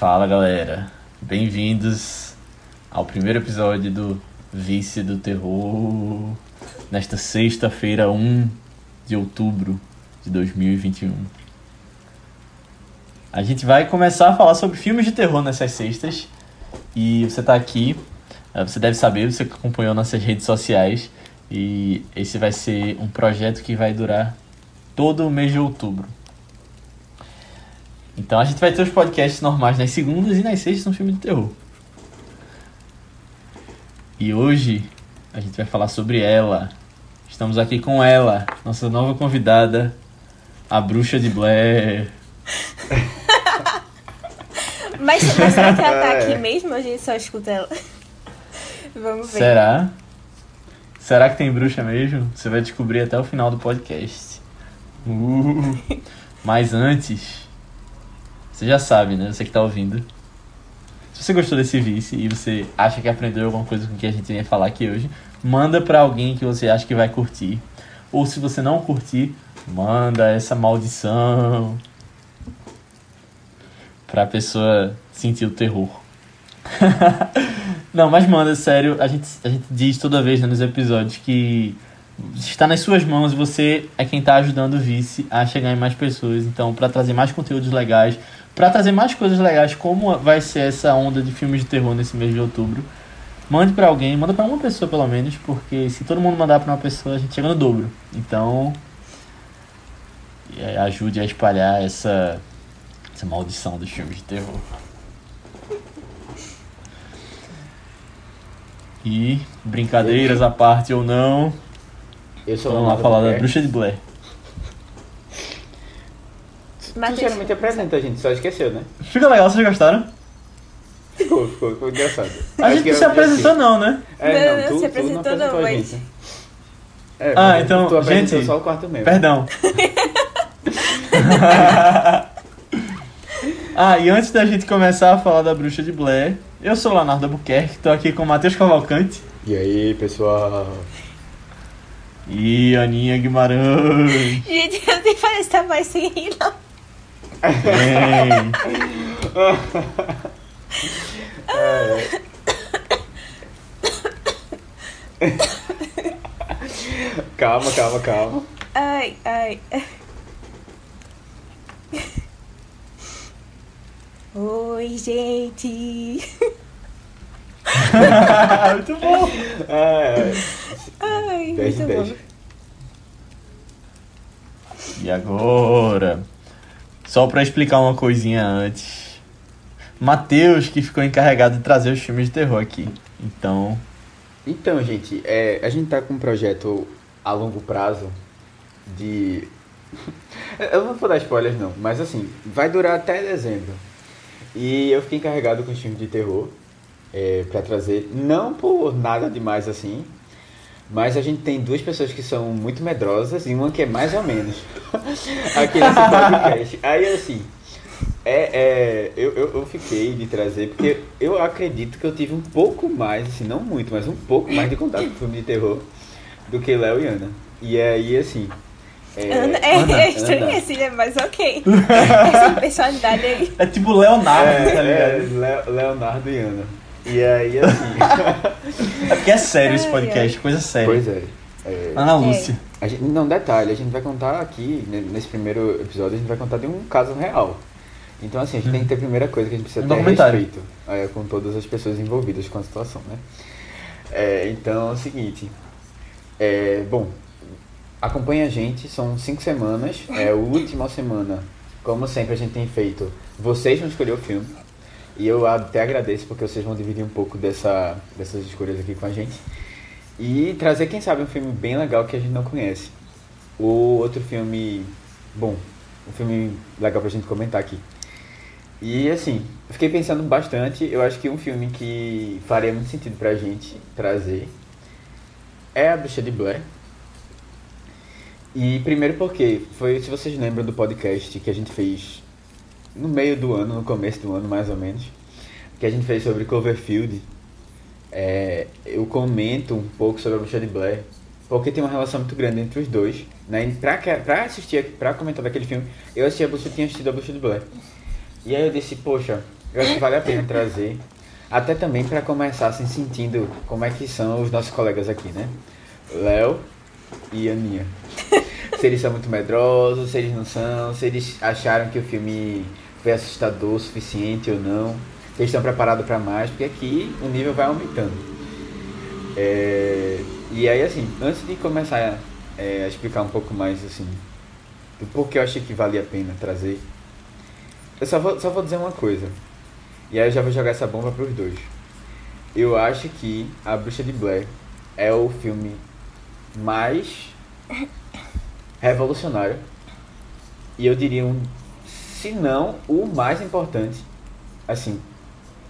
Fala galera, bem-vindos ao primeiro episódio do Vice do Terror, nesta sexta-feira, 1 de outubro de 2021. A gente vai começar a falar sobre filmes de terror nessas sextas e você tá aqui, eh, você deve saber, você acompanhou nossas redes sociais e esse vai ser um projeto que vai durar todo o mês de outubro. Então a gente vai ter os podcasts normais nas segundas e nas sextas um filme de terror. E hoje a gente vai falar sobre ela. Estamos aqui com ela, nossa nova convidada, a bruxa de Blair. Mas, mas será que ela tá aqui mesmo ou a gente só escuta ela? Vamos ver. Será? Será que tem bruxa mesmo? Você vai descobrir até o final do podcast. Uh, mas antes, você já sabe, né? Você que tá ouvindo. Se você gostou desse vice e você acha que aprendeu alguma coisa com o que a gente ia falar aqui hoje, manda pra alguém que você acha que vai curtir. Ou se você não curtir, manda essa maldição pra pessoa sentir o terror. não, mas manda, sério, a gente, a gente diz toda vez né, nos episódios que está nas suas mãos, você é quem está ajudando o vice a chegar em mais pessoas. Então, para trazer mais conteúdos legais, para trazer mais coisas legais, como vai ser essa onda de filmes de terror nesse mês de outubro, mande para alguém, manda para uma pessoa pelo menos, porque se todo mundo mandar para uma pessoa, a gente chega no dobro. Então, é, ajude a espalhar essa, essa maldição dos filmes de terror. E, brincadeiras à parte ou não, Eu sou vamos lá falar da bruxa de Blair. Tu Matheus, geralmente apresenta, a gente só esqueceu, né? Fica legal, vocês gostaram? Ficou, ficou, ficou engraçado. A Acho gente não se eu- apresentou assim, não, né? É, Não, não, não tu, se tu apresentou não apresentou não, a mas-. É, Ah, mas então, tu gente, só o quarto mesmo. Perdão. ah, e antes da gente começar a falar da bruxa de Blair, eu sou o Leonardo Albuquerque, tô aqui com o Matheus Cavalcante E aí, pessoal? e Aninha Guimarães. Gente, eu nem parece estar mais sem rir, não. Calma, calma, calma. Ai, ai. Oi, gente. muito bom. É, Ai, 10 de muito 10. bom. E agora, só pra explicar uma coisinha antes. Matheus que ficou encarregado de trazer os filmes de terror aqui. Então, Então, gente, é, a gente tá com um projeto a longo prazo de. Eu não vou dar spoilers não, mas assim, vai durar até dezembro. E eu fiquei encarregado com os filmes de terror é, para trazer, não por nada demais assim, mas a gente tem duas pessoas que são muito medrosas e uma que é mais ou menos aqui nesse podcast. Aí assim, é, é, eu, eu, eu fiquei de trazer, porque eu acredito que eu tive um pouco mais, assim, não muito, mas um pouco mais de contato com filme de terror do que Léo e Ana. E aí, assim. É, Ana, é, Ana, é estranho Ana. assim, né? Mas ok. Essa personalidade aí. é tipo Leonardo, tá É, é, ligado? Le- Leonardo e Ana. E aí, assim. É porque é sério esse podcast, coisa séria. pois é. é, Ana Lúcia. a gente, não, detalhe, a gente vai contar aqui, né, nesse primeiro episódio, a gente vai contar de um caso real. Então, assim, a gente tem que ter a primeira coisa que a gente precisa Um ter documentário. respeito é, com todas as pessoas envolvidas com a situação, né? É, então, é o seguinte. É, bom, acompanha a gente, são cinco semanas. É a última semana, como sempre a gente tem feito, vocês vão escolher o filme. E eu até agradeço porque vocês vão dividir um pouco dessa, dessas escolhas aqui com a gente. E trazer, quem sabe, um filme bem legal que a gente não conhece. Ou outro filme, bom, um filme legal pra gente comentar aqui. E assim, fiquei pensando bastante, eu acho que um filme que faria muito sentido pra gente trazer é A Bruxa de Blair. E primeiro porque foi, se vocês lembram do podcast que a gente fez no meio do ano, no começo do ano mais ou menos, que a gente fez sobre Cloverfield, é, eu comento um pouco sobre a Bruxa de Blair, porque tem uma relação muito grande entre os dois. Né? Pra, pra assistir, pra comentar daquele filme, eu assisti a Bruxa, tinha assistido a Bruxa de Blair. E aí eu disse, poxa, eu acho que vale a pena trazer. Até também para começar assim, sentindo como é que são os nossos colegas aqui, né? Léo e Aninha. se eles são muito medrosos, se eles não são, se eles acharam que o filme foi assustador o suficiente ou não, se eles estão preparados para mais, porque aqui o nível vai aumentando. É, e aí assim, antes de começar é, a explicar um pouco mais assim do porquê eu achei que valia a pena trazer, eu só vou, só vou dizer uma coisa. E aí eu já vou jogar essa bomba pros dois. Eu acho que A Bruxa de Blair é o filme mais revolucionário. E eu diria um, se não o mais importante, assim,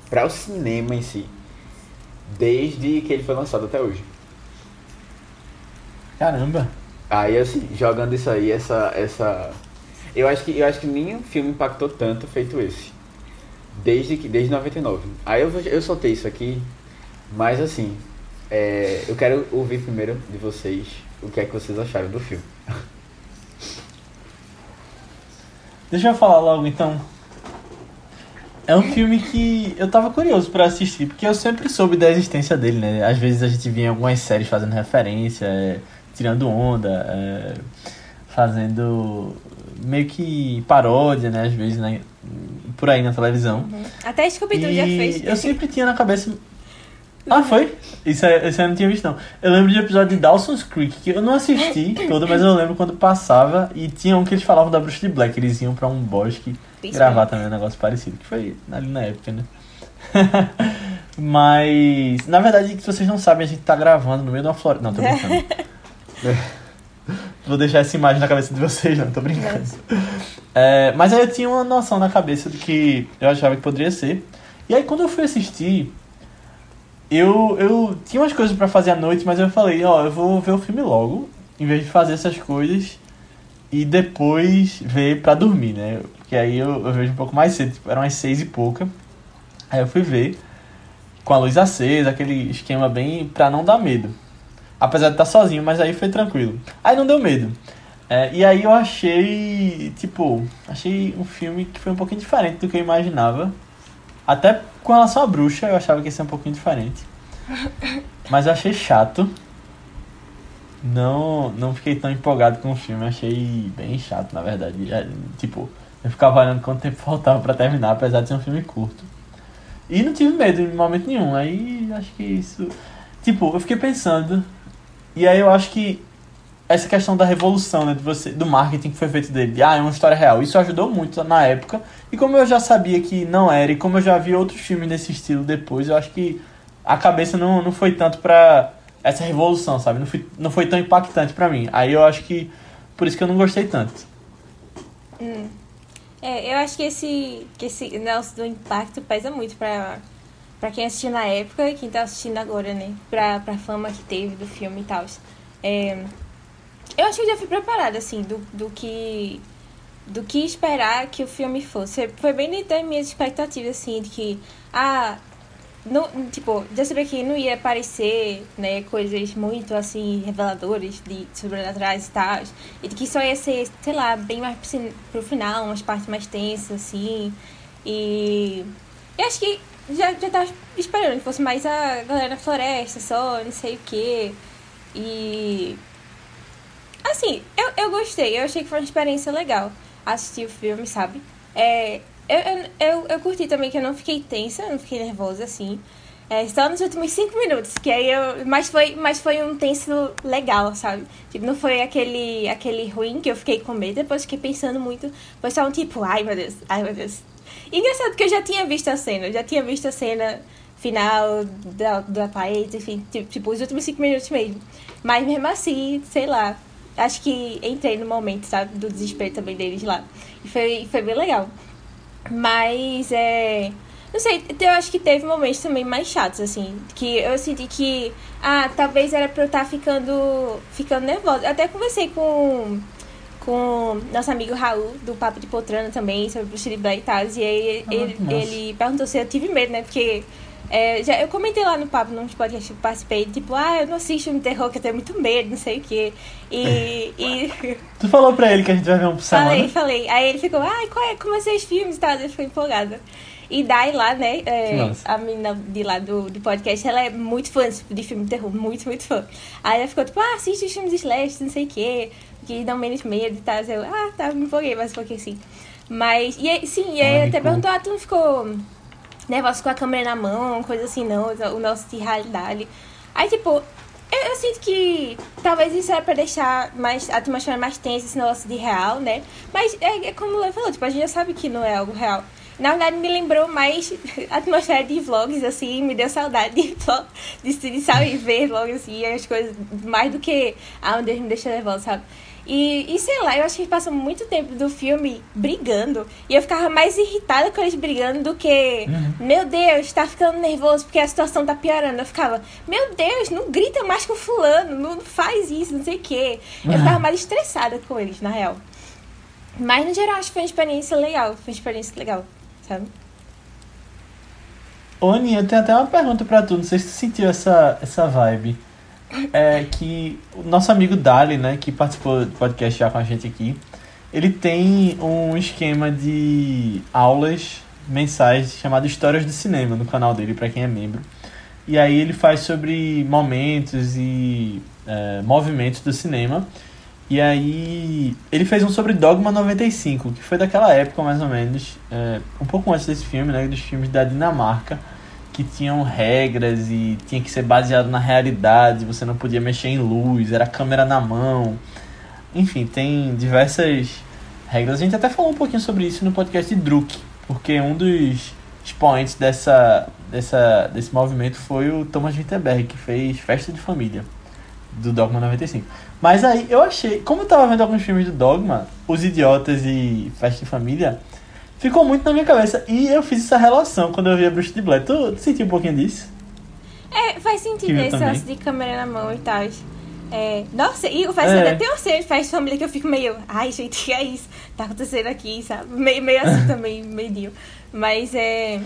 para o cinema em si, desde que ele foi lançado até hoje. Caramba. Aí assim, jogando isso aí, essa essa eu acho que eu acho que nenhum filme impactou tanto feito esse. Desde que desde 99. Aí eu eu soltei isso aqui, mas assim, é, eu quero ouvir primeiro de vocês o que é que vocês acharam do filme. Deixa eu falar logo então. É um filme que eu tava curioso para assistir, porque eu sempre soube da existência dele, né? Às vezes a gente via algumas séries fazendo referência, é, tirando onda, é, fazendo meio que paródia, né? Às vezes, né? por aí na televisão. Uhum. Até Scooby-Doo já fez. Eu sempre tinha na cabeça ah, foi? Isso, é, isso eu não tinha visto, não. Eu lembro de um episódio de Dawson's Creek, que eu não assisti todo, mas eu lembro quando passava e tinha um que eles falavam da Bruxa de Black. Eles iam pra um bosque gravar também um negócio parecido, que foi ali na época, né? mas, na verdade, que vocês não sabem, a gente tá gravando no meio de uma floresta. Não, tô brincando. Vou deixar essa imagem na cabeça de vocês, não, tô brincando. É, mas aí eu tinha uma noção na cabeça do que eu achava que poderia ser. E aí quando eu fui assistir, eu, eu tinha umas coisas para fazer à noite, mas eu falei, ó, eu vou ver o filme logo, em vez de fazer essas coisas e depois ver pra dormir, né? Porque aí eu, eu vejo um pouco mais cedo, tipo, eram umas seis e pouca. Aí eu fui ver com a luz acesa, aquele esquema bem pra não dar medo. Apesar de estar sozinho, mas aí foi tranquilo. Aí não deu medo. É, e aí eu achei, tipo, achei um filme que foi um pouquinho diferente do que eu imaginava. Até com relação à bruxa, eu achava que ia ser um pouquinho diferente. Mas eu achei chato. Não, não fiquei tão empolgado com o filme, achei bem chato, na verdade. É, tipo, eu ficava olhando quanto tempo faltava para terminar, apesar de ser um filme curto. E não tive medo em momento nenhum. Aí acho que isso. Tipo, eu fiquei pensando. E aí eu acho que essa questão da revolução, né, de você, do marketing que foi feito dele, ah, é uma história real. Isso ajudou muito na época. E como eu já sabia que não era, e como eu já vi outros filmes desse estilo depois, eu acho que a cabeça não, não foi tanto pra essa revolução, sabe? Não foi, não foi tão impactante pra mim. Aí eu acho que por isso que eu não gostei tanto. Hum. É, eu acho que esse, que esse negócio do impacto pesa muito pra, pra quem assistiu na época e quem tá assistindo agora, né? Pra, pra fama que teve do filme e tal. É, eu acho que já fui preparada, assim, do, do que. Do que esperar que o filme fosse. Foi bem dentro das minhas expectativas, assim, de que. Ah, não, tipo, já sabia que não ia aparecer, né, coisas muito, assim, reveladoras de sobrenaturais e tal. E de que só ia ser, sei lá, bem mais pro, final, umas partes mais tensas, assim. E. Eu acho que já, já tava esperando que fosse mais a galera na floresta só, não sei o quê. E Assim, eu, eu gostei, eu achei que foi uma experiência legal assistir o filme, sabe? É, eu, eu, eu, eu curti também que eu não fiquei tensa, não fiquei nervosa assim. É, só nos últimos cinco minutos, que aí eu. Mas foi, mas foi um tenso legal, sabe? Tipo, não foi aquele, aquele ruim que eu fiquei com medo, depois fiquei pensando muito. Foi só um tipo, ai meu Deus, ai meu Deus. E engraçado que eu já tinha visto a cena, eu já tinha visto a cena final da, da parede, enfim, tipo, tipo, os últimos cinco minutos mesmo. Mas mesmo assim, sei lá, acho que entrei no momento, sabe, do desespero também deles lá. E foi, foi bem legal. Mas, é. Não sei, eu acho que teve momentos também mais chatos, assim. Que eu senti que. Ah, talvez era pra eu estar tá ficando. ficando nervosa. Eu até conversei com. Com nosso amigo Raul, do Papo de Poltrona também, sobre o Chile Black e tal. E aí ah, ele, ele perguntou se eu tive medo, né? Porque é, já, eu comentei lá no papo, num podcast que eu participei, tipo, ah, eu não assisto um terror que eu tenho muito medo, não sei o quê. E, e... Tu falou pra ele que a gente vai ver um por semana? Falei, falei. Aí ele ficou, ai, qual é, como é seus filmes e tal? Eu fiquei empolgada. E Dai lá, né? É, a menina de lá do, do podcast, ela é muito fã de filme de terror, muito, muito fã. Aí ela ficou tipo, ah, assiste os filmes slash, não sei o quê, que dão menos medo e tal. Eu, ah, tá, me empolguei, mas um pouquinho assim. Mas, e sim, e aí Ai, até cool. perguntou, ah, tu não ficou nervoso com a câmera na mão, coisa assim, não, o nosso de realidade. Aí, tipo, eu, eu sinto que talvez isso era pra deixar mais, a atmosfera mais tensa, esse negócio de real, né? Mas é, é como o falou, tipo, a gente já sabe que não é algo real. Na verdade, me lembrou mais a atmosfera de vlogs, assim, me deu saudade de, de, de sabe, ver vlogs, assim, as coisas, mais do que ah, um Deus me deixa nervosa, sabe? E, e sei lá, eu acho que eles passam muito tempo do filme brigando. E eu ficava mais irritada com eles brigando do que, meu Deus, tá ficando nervoso porque a situação tá piorando. Eu ficava, meu Deus, não grita mais com fulano, não faz isso, não sei o quê. Eu ficava mais estressada com eles, na real. Mas no geral, acho que foi uma experiência legal. Foi uma experiência legal, sabe? Aninha, eu tenho até uma pergunta pra tu. Não sei se tu sentiu essa, essa vibe. É que o nosso amigo Dali, né, que participou do podcast já com a gente aqui, ele tem um esquema de aulas mensais chamado Histórias do Cinema no canal dele, pra quem é membro. E aí ele faz sobre momentos e é, movimentos do cinema. E aí ele fez um sobre Dogma 95, que foi daquela época mais ou menos, é, um pouco antes desse filme, né, dos filmes da Dinamarca, que tinham regras e tinha que ser baseado na realidade, você não podia mexer em luz, era câmera na mão. Enfim, tem diversas regras. A gente até falou um pouquinho sobre isso no podcast de Druk, porque um dos expoentes dessa, dessa, desse movimento foi o Thomas Winterberg, que fez Festa de Família do Dogma 95. Mas aí eu achei, como eu tava vendo alguns filmes do Dogma, Os Idiotas e Festa de Família, ficou muito na minha cabeça. E eu fiz essa relação quando eu vi a Bruxa de Blair. Tu, tu sentiu um pouquinho disso? É, faz sentido Que eu esse lance de câmera na mão e tal. É, nossa, e o faz É. até tem uma cena de festa família que eu fico meio, ai gente, que é isso? Tá acontecendo aqui, sabe? Meio, meio assim também, meio. Mas é.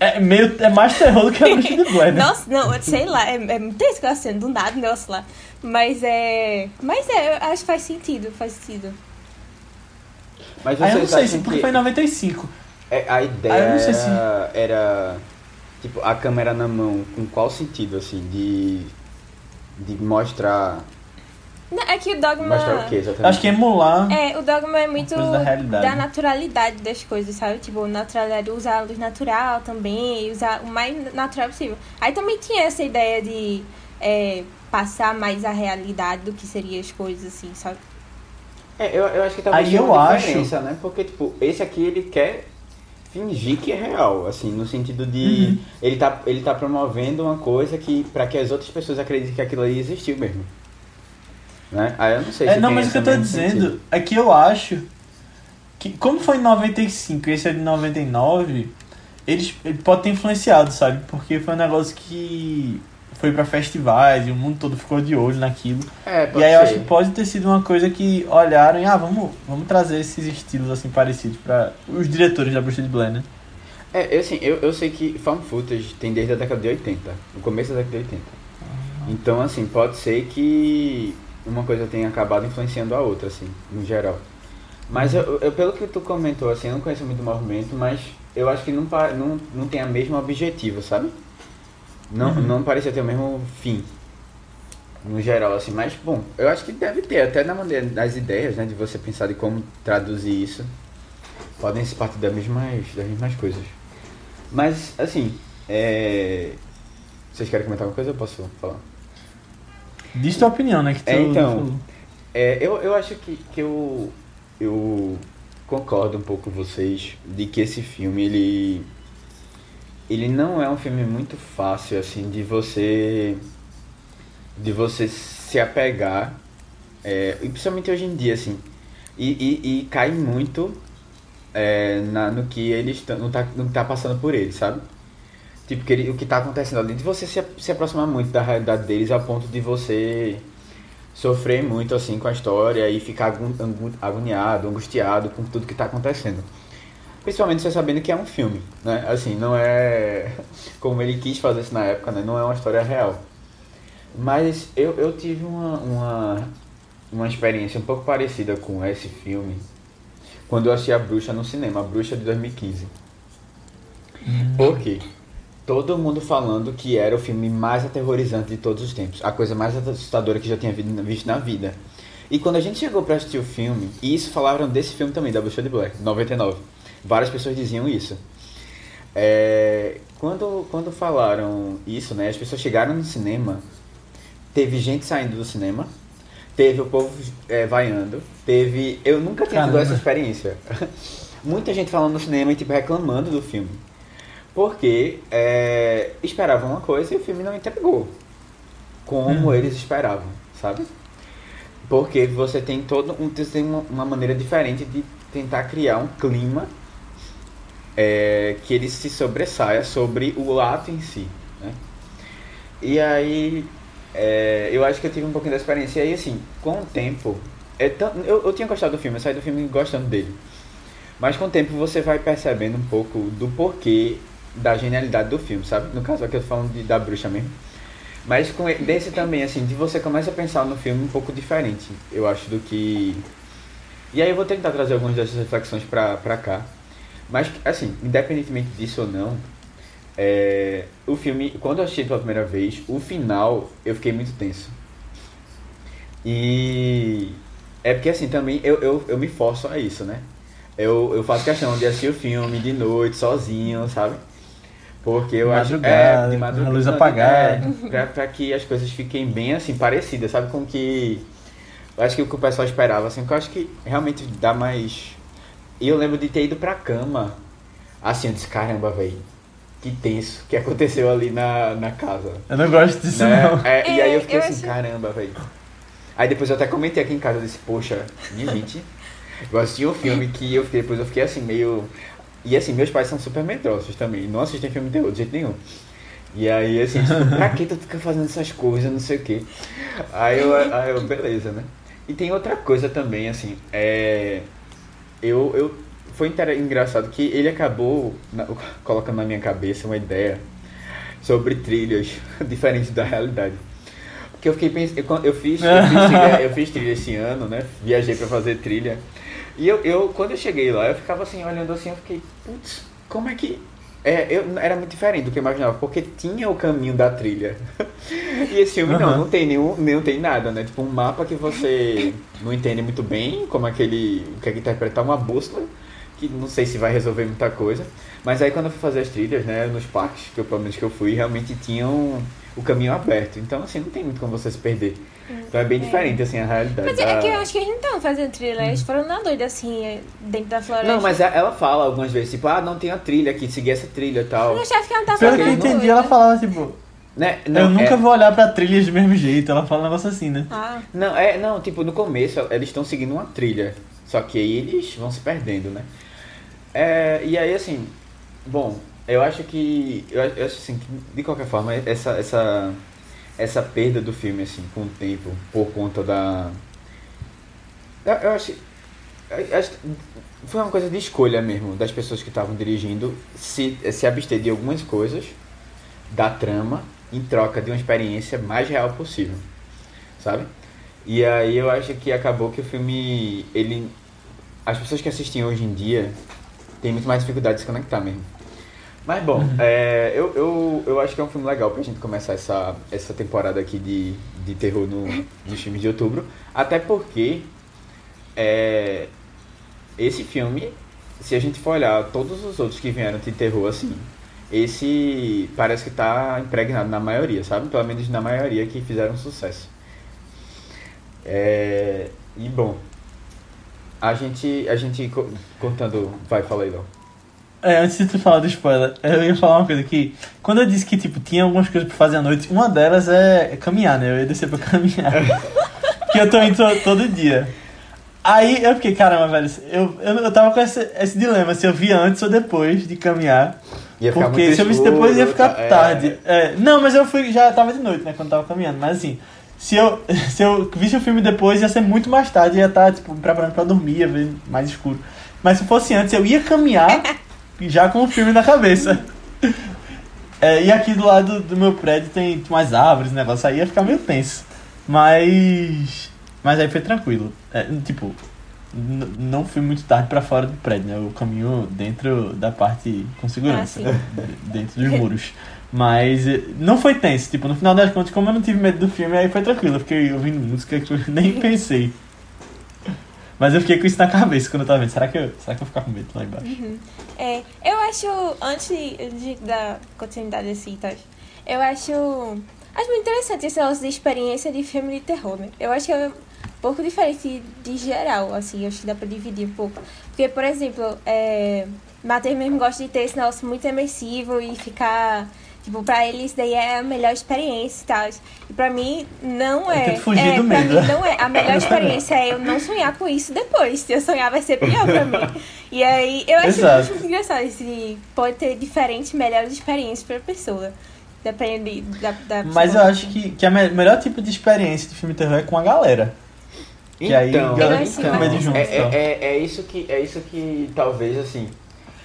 É, meio, é mais terror do que a Bruxa de Blair, né? Nossa, não, sei lá, é, é muito tenso aquela cena, do nada negócio lá. Mas é. Mas é, eu acho que faz sentido, faz sentido. Mas Aí eu não sei se porque que foi em 95. é, a ideia Aí eu não sei era, se- era, tipo, a câmera na mão, com qual sentido, assim, de, de mostrar, Não, é que o dogma. mostrar o que exatamente? Acho que emular. É, o dogma é muito da realidade. da naturalidade das coisas, sabe? Tipo, naturalidade, usar a luz natural também, usar o mais natural possível. Aí também tinha essa ideia de é, passar mais a realidade do que seriam as coisas, assim, sabe? É, eu, eu acho que talvez Aí eu uma acho- diferença, né? Porque, tipo, esse aqui ele quer fingir que é real, assim, no sentido de Uhum. ele, tá, ele tá promovendo uma coisa que para que as outras pessoas acreditem que aquilo ali existiu mesmo. Né? Aí eu não sei É, se não, mas o que eu tô dizendo sentido. é que eu acho que, como foi em 95 e esse é de 99, eles, ele pode ter influenciado, sabe? Porque foi um negócio que foi pra festivais e o mundo todo ficou de olho naquilo. É, E aí eu ser. acho que pode ter sido uma coisa que olharam e, ah, vamos, vamos trazer esses estilos assim parecidos pra os diretores da Bruxa de Blair, né? É, eu, assim, eu, eu sei que found footage tem desde a década de 80, no começo da década de 80. Então, assim, pode ser que uma coisa tenha acabado influenciando a outra, assim, no geral. Mas eu, eu- pelo que tu comentou, assim, eu não conheço muito o movimento, mas eu acho que não, não, não tem a mesma objetivo, sabe? Não, Uhum. não parecia ter o mesmo fim. No geral, assim, mas bom, eu acho que deve ter, até na maneira das ideias, né, de você pensar de como traduzir isso. Podem se partir das mesmas, das mesmas coisas. Mas, assim, é... Vocês querem comentar alguma coisa? Eu posso falar? Diz tua opinião, né? Que tu É, então. É, eu, eu acho que, que eu, eu concordo um pouco com vocês de que esse filme, ele, ele não é um filme muito fácil, assim, de você, de você se apegar, é, e principalmente hoje em dia, assim, e, e, e cai muito é, na, no que eles não tá, tá passando por eles, sabe? Tipo, que ele- o que tá acontecendo ali, de você se, se aproximar muito da realidade deles a ponto de você sofrer muito assim com a história e ficar agoniado, angustiado com tudo que está acontecendo. Principalmente você sabendo que é um filme, né? Assim, não é como ele quis fazer isso na época, né? Não é uma história real. Mas eu, eu tive uma, uma, uma experiência um pouco parecida com esse filme quando eu assisti A Bruxa no cinema, A Bruxa de 2015. Por quê? Todo mundo falando que era o filme mais aterrorizante de todos os tempos. A coisa mais assustadora que já tinha visto na vida. E quando a gente chegou pra assistir o filme, e isso falaram desse filme também, da Bruxa de Black, 99. Várias pessoas diziam isso. É, quando, quando falaram isso, né, as pessoas chegaram no cinema, teve gente saindo do cinema, teve o povo é, vaiando, teve. Eu nunca tinha tido essa experiência. Muita gente falando no cinema e tipo, reclamando do filme. Porque é, esperavam uma coisa e o filme não entregou. Como hum. eles esperavam, sabe? Porque você tem todo um, tem uma, uma maneira diferente de tentar criar um clima é, que ele se sobressaia sobre o ato em si. Né? E aí, é, eu acho que eu tive um pouquinho da experiência. E assim, com o tempo, é tão, eu, eu tinha gostado do filme, eu saí do filme gostando dele. Mas com o tempo você vai percebendo um pouco do porquê da genialidade do filme, sabe? No caso aqui eu tô falando de, da bruxa mesmo. Mas com desse também, assim, de você começa a pensar no filme um pouco diferente, eu acho, do que. E aí eu vou tentar trazer algumas dessas reflexões pra, pra cá. Mas, assim, independentemente disso ou não, é, o filme, quando eu assisti pela primeira vez, o final eu fiquei muito tenso. E é porque assim também eu, eu, eu me forço a isso, né? Eu, eu faço questão de assistir o filme de noite, sozinho, sabe? Porque eu acho é, de madrugada, a luz apagada. É, pra, pra, que as coisas fiquem bem assim, parecidas, sabe? Com que. Eu acho que o que o pessoal esperava, assim, que eu acho que realmente dá mais e eu lembro de ter ido pra cama. Assim, eu disse, caramba, velho. Que tenso que aconteceu ali na, na casa. Eu não gosto disso, né? não. É, e aí eu fiquei eu assim, acho... caramba, velho. Aí depois eu até comentei aqui em casa, eu disse, poxa, minha gente. Eu assisti um filme que eu fiquei, depois eu fiquei assim, meio. E assim, meus pais são super medrosos também. Não assistem filme de terror de jeito nenhum. E aí, assim, tipo, pra que tu fica fazendo essas coisas, não sei o quê. Aí eu, aí eu, beleza, né? E tem outra coisa também, assim, é eu, eu foi engraçado que ele acabou na, colocando na minha cabeça uma ideia sobre trilhas diferentes da realidade. Porque eu fiquei pensando, eu, eu, fiz, eu, fiz trilha, eu fiz trilha esse ano, né? Viajei para fazer trilha. E eu, eu, quando eu cheguei lá, eu ficava assim, olhando assim, eu fiquei, putz, como é que. É, eu, era muito diferente do que eu imaginava, porque tinha o caminho da trilha. e esse filme uhum. não, não tem nenhum, não tem nada, né? Tipo um mapa que você não entende muito bem, como aquele. O que é que interpretar uma bússola, que não sei se vai resolver muita coisa. Mas aí quando eu fui fazer as trilhas, né, nos parques, que eu, pelo menos que eu fui, realmente tinham o caminho aberto. Então, assim, não tem muito como você se perder. Então é bem é. diferente, assim, a realidade. Mas da... é que eu acho que eles não estão fazendo trilha, eles foram na doida, assim, dentro da floresta. Não, mas ela fala algumas vezes, tipo, ah, não tem a trilha aqui, seguir essa trilha e tal. Eu achava que ela não tava Pelo que eu entendi, ela falava, tipo... Né? Não, eu nunca é... vou olhar pra trilhas do mesmo jeito, ela fala um negócio assim, né? Ah. Não, é, não, tipo, no começo eles estão seguindo uma trilha, só que aí eles vão se perdendo, né? É, e aí, assim, bom, eu acho que, eu, eu acho assim, que, de qualquer forma, essa, essa essa perda do filme, assim, com o tempo, por conta da. Eu acho. foi uma coisa de escolha mesmo das pessoas que estavam dirigindo se, se abster de algumas coisas da trama em troca de uma experiência mais real possível, sabe? E aí eu acho que acabou que o filme, ele, as pessoas que assistem hoje em dia têm muito mais dificuldade de se conectar mesmo. Mas bom, uhum. é, eu, eu, eu acho que é um filme legal pra gente começar essa, essa temporada aqui de, de terror no, nos filmes de outubro. Até porque é, esse filme, se a gente for olhar todos os outros que vieram de terror, assim, esse parece que tá impregnado na maioria, sabe? Pelo menos na maioria que fizeram sucesso. É, e bom, a gente, a gente contando. Vai, fala aí, Léo. É, antes de tu falar do spoiler, eu ia falar uma coisa que quando eu disse que tipo tinha algumas coisas pra fazer à noite, uma delas é caminhar, né? Eu ia descer pra caminhar. que eu tô indo todo dia. Aí eu fiquei, caramba, velho, eu, eu, eu tava com esse, esse dilema, se eu via antes ou depois de caminhar. Ia porque se eu visse depois ia ficar tá, é... tarde. É, não, mas eu fui, já tava de noite, né, quando tava caminhando. Mas assim, se eu, se eu visse o filme depois, ia ser muito mais tarde, ia estar, tá, tipo, me preparando pra dormir, ia ver mais escuro. Mas se fosse antes, eu ia caminhar já com o filme na cabeça. É, e aqui do lado do meu prédio tem umas árvores, negócio aí ia ficar meio tenso. Mas. Mas aí foi tranquilo. É, tipo, não fui muito tarde pra fora do prédio, né? Eu caminho dentro da parte com segurança, Ah, dentro dos muros. Mas eh, não foi tenso, tipo, no final das contas, como eu não tive medo do filme, aí foi tranquilo, eu fiquei ouvindo música que eu nem pensei. Mas eu fiquei com isso na cabeça quando eu tava vendo. Será que eu, será que eu vou ficar com medo lá embaixo? É, eu acho, antes de dar continuidade assim, tá? Eu acho. Acho muito interessante esse negócio de experiência de filme de terror, né? Eu acho que é um pouco diferente de geral, assim, acho que dá pra dividir um pouco. Porque, por exemplo, é, Matheus mesmo gosta de ter esse negócio muito imersivo e ficar. Tipo, pra ele isso daí é a melhor experiência e tal. E pra mim, não é. fugir é, do pra medo. mim, não é. A melhor experiência é eu não sonhar com isso depois. Se eu sonhar, vai ser pior pra mim. E aí, eu acho Exato. muito engraçado. Esse, pode ter diferentes, melhores experiências pra pessoa. Depende da, da Mas eu acho que, que a me- melhor tipo de experiência de filme terror é com a galera. Que aí Então, a galera é, então. é, é, é isso que é isso que talvez assim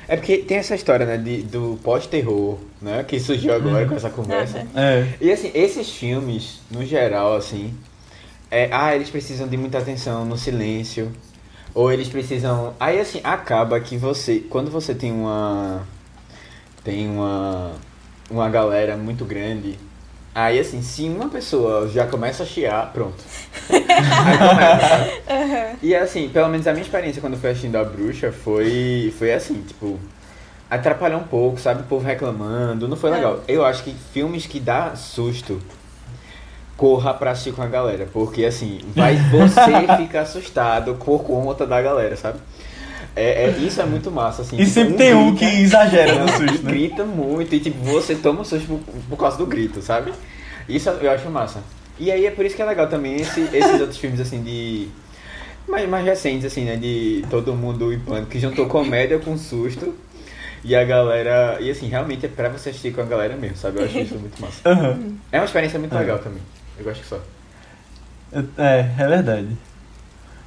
é porque tem essa história né de, do pós-terror né que surgiu agora com essa conversa. É. e assim esses filmes no geral assim é, ah eles precisam de muita atenção no silêncio ou eles precisam aí assim acaba que você quando você tem uma tem uma uma galera muito grande aí assim se uma pessoa já começa a chiar pronto Aí começa. E assim, pelo menos a minha experiência quando eu fui assistindo a bruxa foi, foi assim, tipo, atrapalhou um pouco, sabe? O povo reclamando, não foi É. legal. Eu acho que filmes que dá susto, corra pra assistir com a galera, porque assim, vai você fica assustado por conta da galera, sabe? É, é- isso é muito massa, assim. E tipo, sempre tem um que exagera no susto, né? grita muito e tipo, você toma um susto por, por causa do grito, sabe? Isso eu acho massa. E aí é por isso que é legal também esse- esses outros filmes assim de. Mais, mais recentes, assim, né? De todo mundo em pânico, que juntou comédia com susto. E a galera. E assim, realmente é pra você assistir com a galera mesmo, sabe? Eu acho isso muito massa. Aham. É uma experiência muito É. legal também. Eu gosto que só. É, é verdade.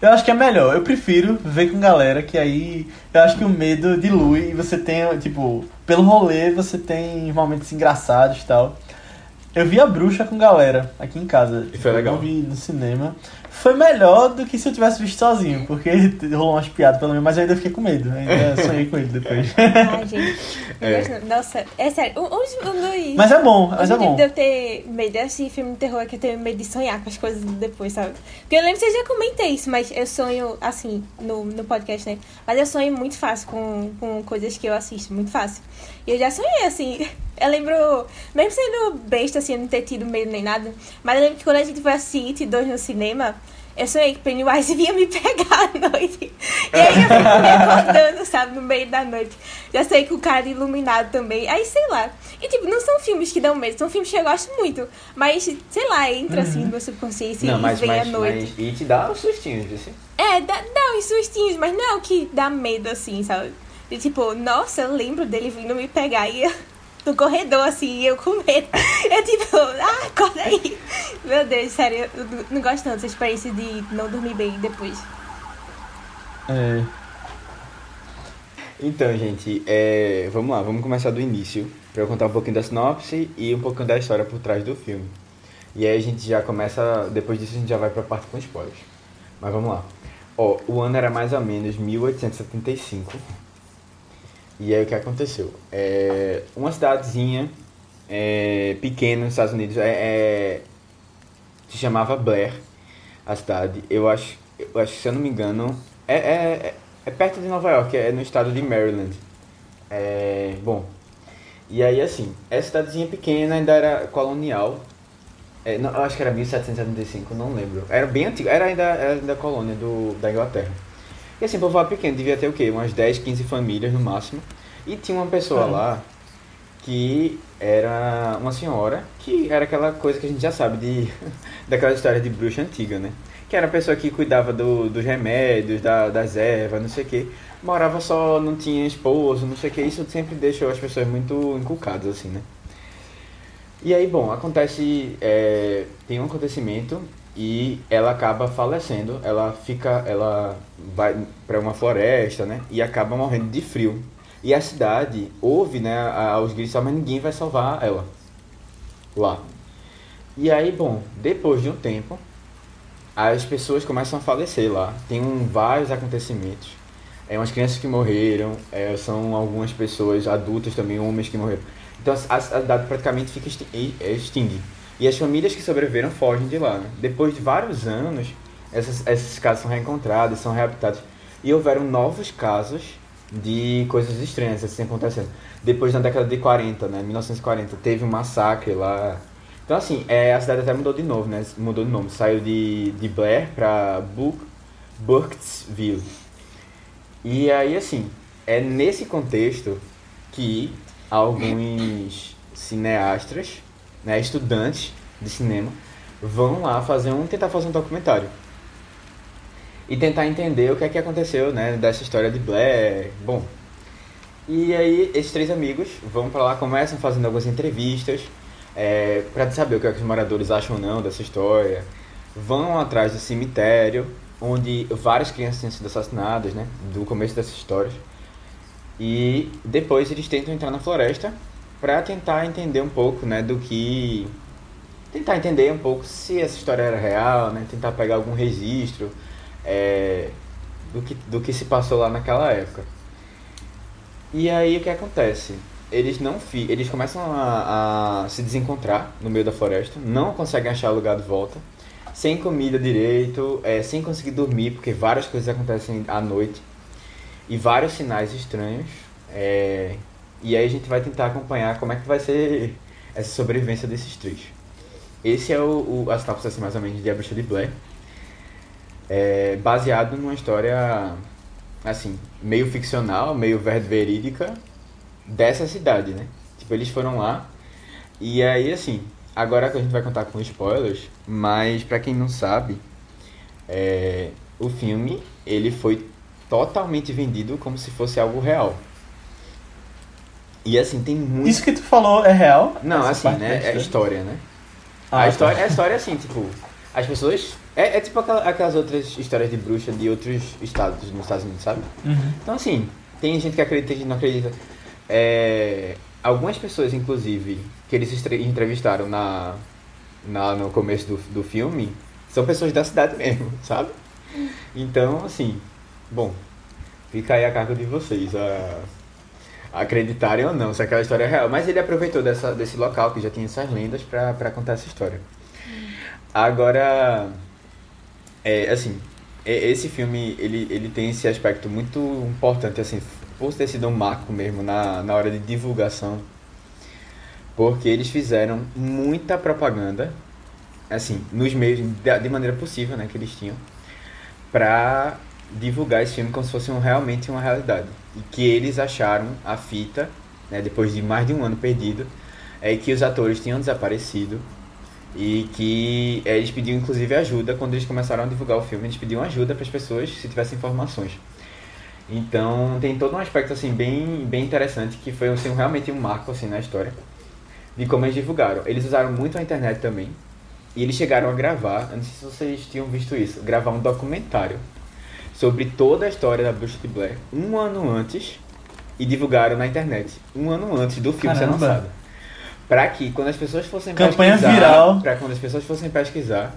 Eu acho que é melhor. Eu prefiro ver com galera, que aí eu acho que o medo dilui e você tem, tipo, pelo rolê você tem momentos engraçados e tal. Eu vi a bruxa com galera aqui em casa. E foi Eu legal? não vi no cinema. Foi melhor do que se eu tivesse visto sozinho, porque rolou umas piadas pelo menos, mas eu ainda fiquei com medo. Ainda sonhei com ele depois. Ai, gente. É. Nossa, é sério. Um, um dos- um dos. Mas é bom, mas é bom. de eu ter medo desse filme de terror é que eu tenho medo de sonhar com as coisas depois, sabe? Porque eu lembro que você já comentei isso, mas eu sonho, assim, no, no podcast, né? Mas eu sonho muito fácil com, com coisas que eu assisto, muito fácil. E eu já sonhei, assim. Eu lembro, mesmo sendo besta, assim, eu não ter tido medo nem nada, mas eu lembro que quando a gente foi assistir It 2 no cinema, eu sonhei que Pennywise vinha me pegar à noite. E aí eu fico me acordando, sabe, no meio da noite. Já sei com o cara iluminado também. Aí, sei lá. E, tipo, não são filmes que dão medo, são filmes que eu gosto muito. Mas, sei lá, entra assim no meu subconsciência não, e mas, vem mas, à noite. mas. E te dá uns sustinhos, assim. É, dá, dá uns sustinhos, mas não é o que dá medo, assim, sabe? De, tipo, nossa, eu lembro dele vindo me pegar e no corredor, assim, e eu com medo. Eu, tipo, ah, acorda aí. Meu Deus, sério, eu não- gosto tanto dessa experiência de não dormir bem depois. É. Então, gente, é, vamos lá, vamos começar do início, para eu contar um pouquinho da sinopse e um pouquinho da história por trás do filme. E aí a gente já começa, depois disso a gente já vai pra parte com spoilers. Mas vamos lá. Ó, o ano era mais ou menos 1875. E aí o que aconteceu? É, uma cidadezinha é, pequena nos Estados Unidos, é, é, se chamava Blair, a cidade. Eu acho, eu acho se eu não me engano, é, é, é, é perto de Nova York, é no estado de Maryland. Bom, e aí assim, essa cidadezinha pequena ainda era colonial. Não, eu acho que era 1775, não lembro. Era bem antigo, era ainda, era ainda colônia do, da Inglaterra. E assim, povoado pequeno, devia ter o quê? Umas 10, 15 famílias no máximo. E tinha uma pessoa Caramba. lá que era uma senhora, que era aquela coisa que a gente já sabe de daquela história de bruxa antiga, né? Que era a pessoa que cuidava do, dos remédios, da, das ervas, não sei o quê. Morava só, não tinha esposo, não sei o quê. Isso sempre deixou as pessoas muito encucadas, assim, né? E aí, bom, acontece, é, tem um acontecimento e ela acaba falecendo, ela fica, ela vai para uma floresta, né, e acaba morrendo de frio. E a cidade ouve, né, a- os gritos, mas ninguém vai salvar ela lá. E aí, bom, depois de um tempo, as pessoas começam a falecer lá. Tem um, vários acontecimentos. É, umas crianças que morreram, é, são algumas pessoas adultas também, homens que morreram. Então a, a cidade praticamente fica é, extingue. E as famílias que sobreviveram fogem de lá. Né? Depois de vários anos, essas, esses casos são reencontrados, são reabilitados. E houveram novos casos de coisas estranhas assim acontecendo. Depois, na década de 40, né, 1940, teve um massacre lá. Então, assim, é, a cidade até mudou de novo, né? Mudou de nome. Saiu de, de Blair para Burkittsville. E aí, assim, é nesse contexto que alguns cineastas, né, estudantes de cinema, vão lá fazer um tentar fazer um documentário e tentar entender o que é que aconteceu, né, dessa história de Blair. Bom, e aí esses três amigos vão para lá, começam fazendo algumas entrevistas é, para saber o que, é que os moradores acham ou não dessa história. Vão atrás do cemitério, onde várias crianças tinham sido assassinadas, né, do começo dessa história. E depois eles tentam entrar na floresta para tentar entender um pouco, né, do que tentar entender um pouco se essa história era real, né, tentar pegar algum registro é, do, que, do que se passou lá naquela época. E aí o que acontece? Eles não fi, eles começam a, a se desencontrar no meio da floresta, não conseguem achar lugar de volta, sem comida direito, é, sem conseguir dormir, porque várias coisas acontecem à noite e vários sinais estranhos. É, e aí a gente vai tentar acompanhar como é que vai ser essa sobrevivência desses três. Esse é o, o as tapas assim, mais ou menos de A Bruxa de Blair é baseado numa história assim, meio ficcional, meio verídica dessa cidade, né? Tipo, eles foram lá e aí assim, agora que a gente vai contar com spoilers, mas para quem não sabe, é, o filme ele foi totalmente vendido como se fosse algo real. E assim, tem muito. Isso que tu falou é real? Não, assim, né? É história, né? Ah, a tá. história, tá. é história assim, tipo, as pessoas é, é tipo aquela, aquelas outras histórias de bruxa de outros estados nos Estados Unidos, sabe? Uhum. Então, assim, tem gente que acredita e gente não acredita. É, algumas pessoas, inclusive, que eles entrevistaram na, na, no começo do, do filme, são pessoas da cidade mesmo, sabe? Então, assim, bom, fica aí a cargo de vocês a acreditarem ou não se aquela história é real. Mas ele aproveitou dessa, desse local que já tinha essas lendas para contar essa história. Agora é, assim, esse filme, ele, ele tem esse aspecto muito importante, assim, por ter sido um marco mesmo na, na hora de divulgação, porque eles fizeram muita propaganda, assim, nos meios, de, de maneira possível, né, que eles tinham, pra divulgar esse filme como se fosse um, realmente uma realidade. E que eles acharam a fita, né, depois de mais de um ano perdido, é que os atores tinham desaparecido e que é, eles pediam inclusive ajuda quando eles começaram a divulgar o filme, eles pediam ajuda para as pessoas se tivessem informações. Então tem todo um aspecto assim bem, bem interessante que foi assim, realmente um marco assim na história de como eles divulgaram. Eles usaram muito a internet também e eles chegaram a gravar, não sei se vocês tinham visto isso, gravar um documentário sobre toda a história da Bruxa de Blair um ano antes e divulgaram na internet um ano antes do filme Caramba. ser lançado para que quando as pessoas fossem Campanha pesquisar, viral. para quando as pessoas fossem pesquisar,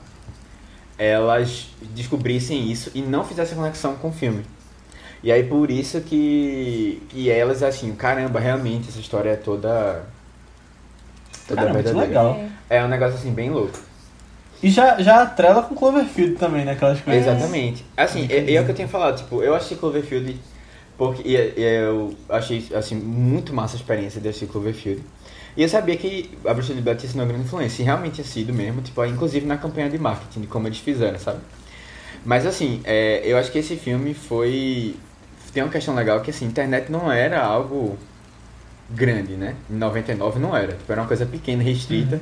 elas descobrissem isso e não fizessem conexão com o filme. E aí por isso que que elas assim, caramba, realmente essa história é toda toda Caramba, verdadeira. Legal. É um negócio assim bem louco. E já, já atrela com Cloverfield também, né? Aquelas coisas. Exatamente. Assim, é, é o que eu tinha falado, tipo, eu achei Cloverfield porque e, e eu achei assim muito massa a experiência de assistir Cloverfield. E eu sabia que a Bruxa de Blair tinha sido uma grande influência, e realmente tinha sido mesmo, tipo, inclusive na campanha de marketing, de como eles fizeram, sabe? Mas assim, é, eu acho que esse filme foi. Tem uma questão legal que assim, internet não era algo grande, né? Em 99 não era. Tipo, era uma coisa pequena, restrita. Uhum.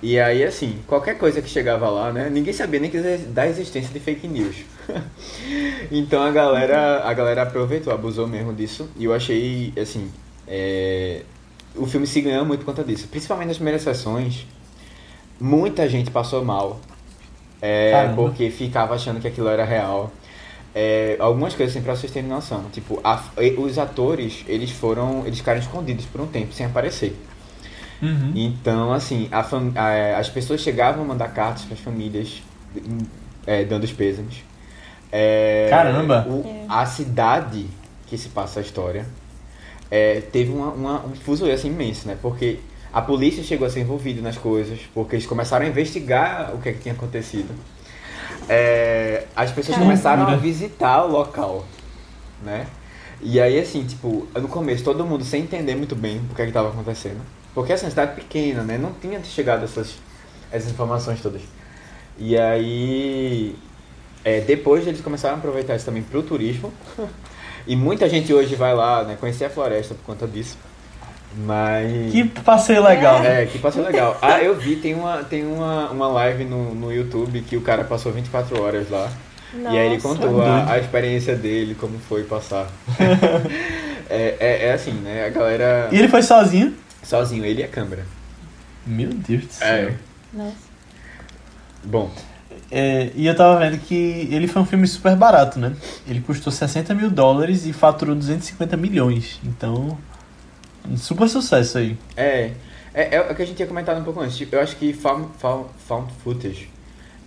E aí, assim, qualquer coisa que chegava lá, né? Ninguém sabia nem que da existência de fake news. então a galera, a galera aproveitou, abusou mesmo disso. E eu achei, assim, é, o filme se ganhou muito por conta disso. Principalmente nas primeiras sessões, muita gente passou mal. É, porque ficava achando que aquilo era real. É, algumas coisas assim pra vocês terem noção. Tipo, a, os atores, eles foram. Eles ficaram escondidos por um tempo sem aparecer. Uhum. Então, assim, a, a, as pessoas chegavam a mandar cartas para as famílias é, dando os pêsames. É, Caramba! o- É. A cidade que se passa a história é, teve uma, uma, um fuzuê assim imenso, né? Porque a polícia chegou a ser envolvida nas coisas, porque eles começaram a investigar o que, é que tinha acontecido. É, as pessoas Caramba. começaram a visitar o local, né? E aí, assim, tipo, no começo, todo mundo sem entender muito bem o que é que estava acontecendo. Porque, assim, a cidade pequena, né? Não tinha chegado essas, essas informações todas. E aí, é, depois eles começaram a aproveitar isso também pro turismo. e muita gente hoje vai lá, né? Conhecer a floresta por conta disso. Mas... Que passeio legal. É, que passou legal. Ah, eu vi, tem uma, tem uma, uma live no, no YouTube que o cara passou 24 horas lá. E aí ele Nossa. contou Doido. a, a experiência dele, como foi passar. é, é, é assim, né? A galera E ele foi sozinho? Sozinho, ele e a câmera. Meu Deus do céu. É. Nossa. Bom, É, e eu tava vendo que ele foi um filme super barato, né? Ele custou 60 mil dólares e faturou 250 milhões. Então, um super sucesso aí. é, é, é o que a gente tinha comentado um pouco antes. Tipo, Eu acho que found, found, found footage,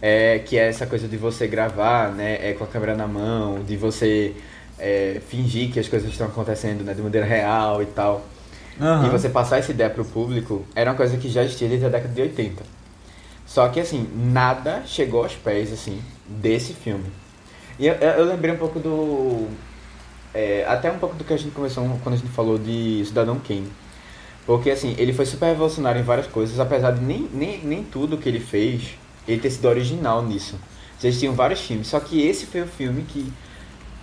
é, que é essa coisa de você gravar, né, é, com a câmera na mão, de você é, fingir que as coisas estão acontecendo, né, de maneira real e tal. Aham. E você passar essa ideia pro público era uma coisa que já existia desde a década de 80. Só que assim, nada chegou aos pés assim desse filme. E eu, eu lembrei um pouco do. é, até um pouco do que a gente começou quando a gente falou de Cidadão Kane. Porque assim, ele foi super revolucionário em várias coisas, apesar de nem, nem, nem tudo que ele fez ele ter sido original nisso. Vocês tinham vários filmes, só que esse foi o filme que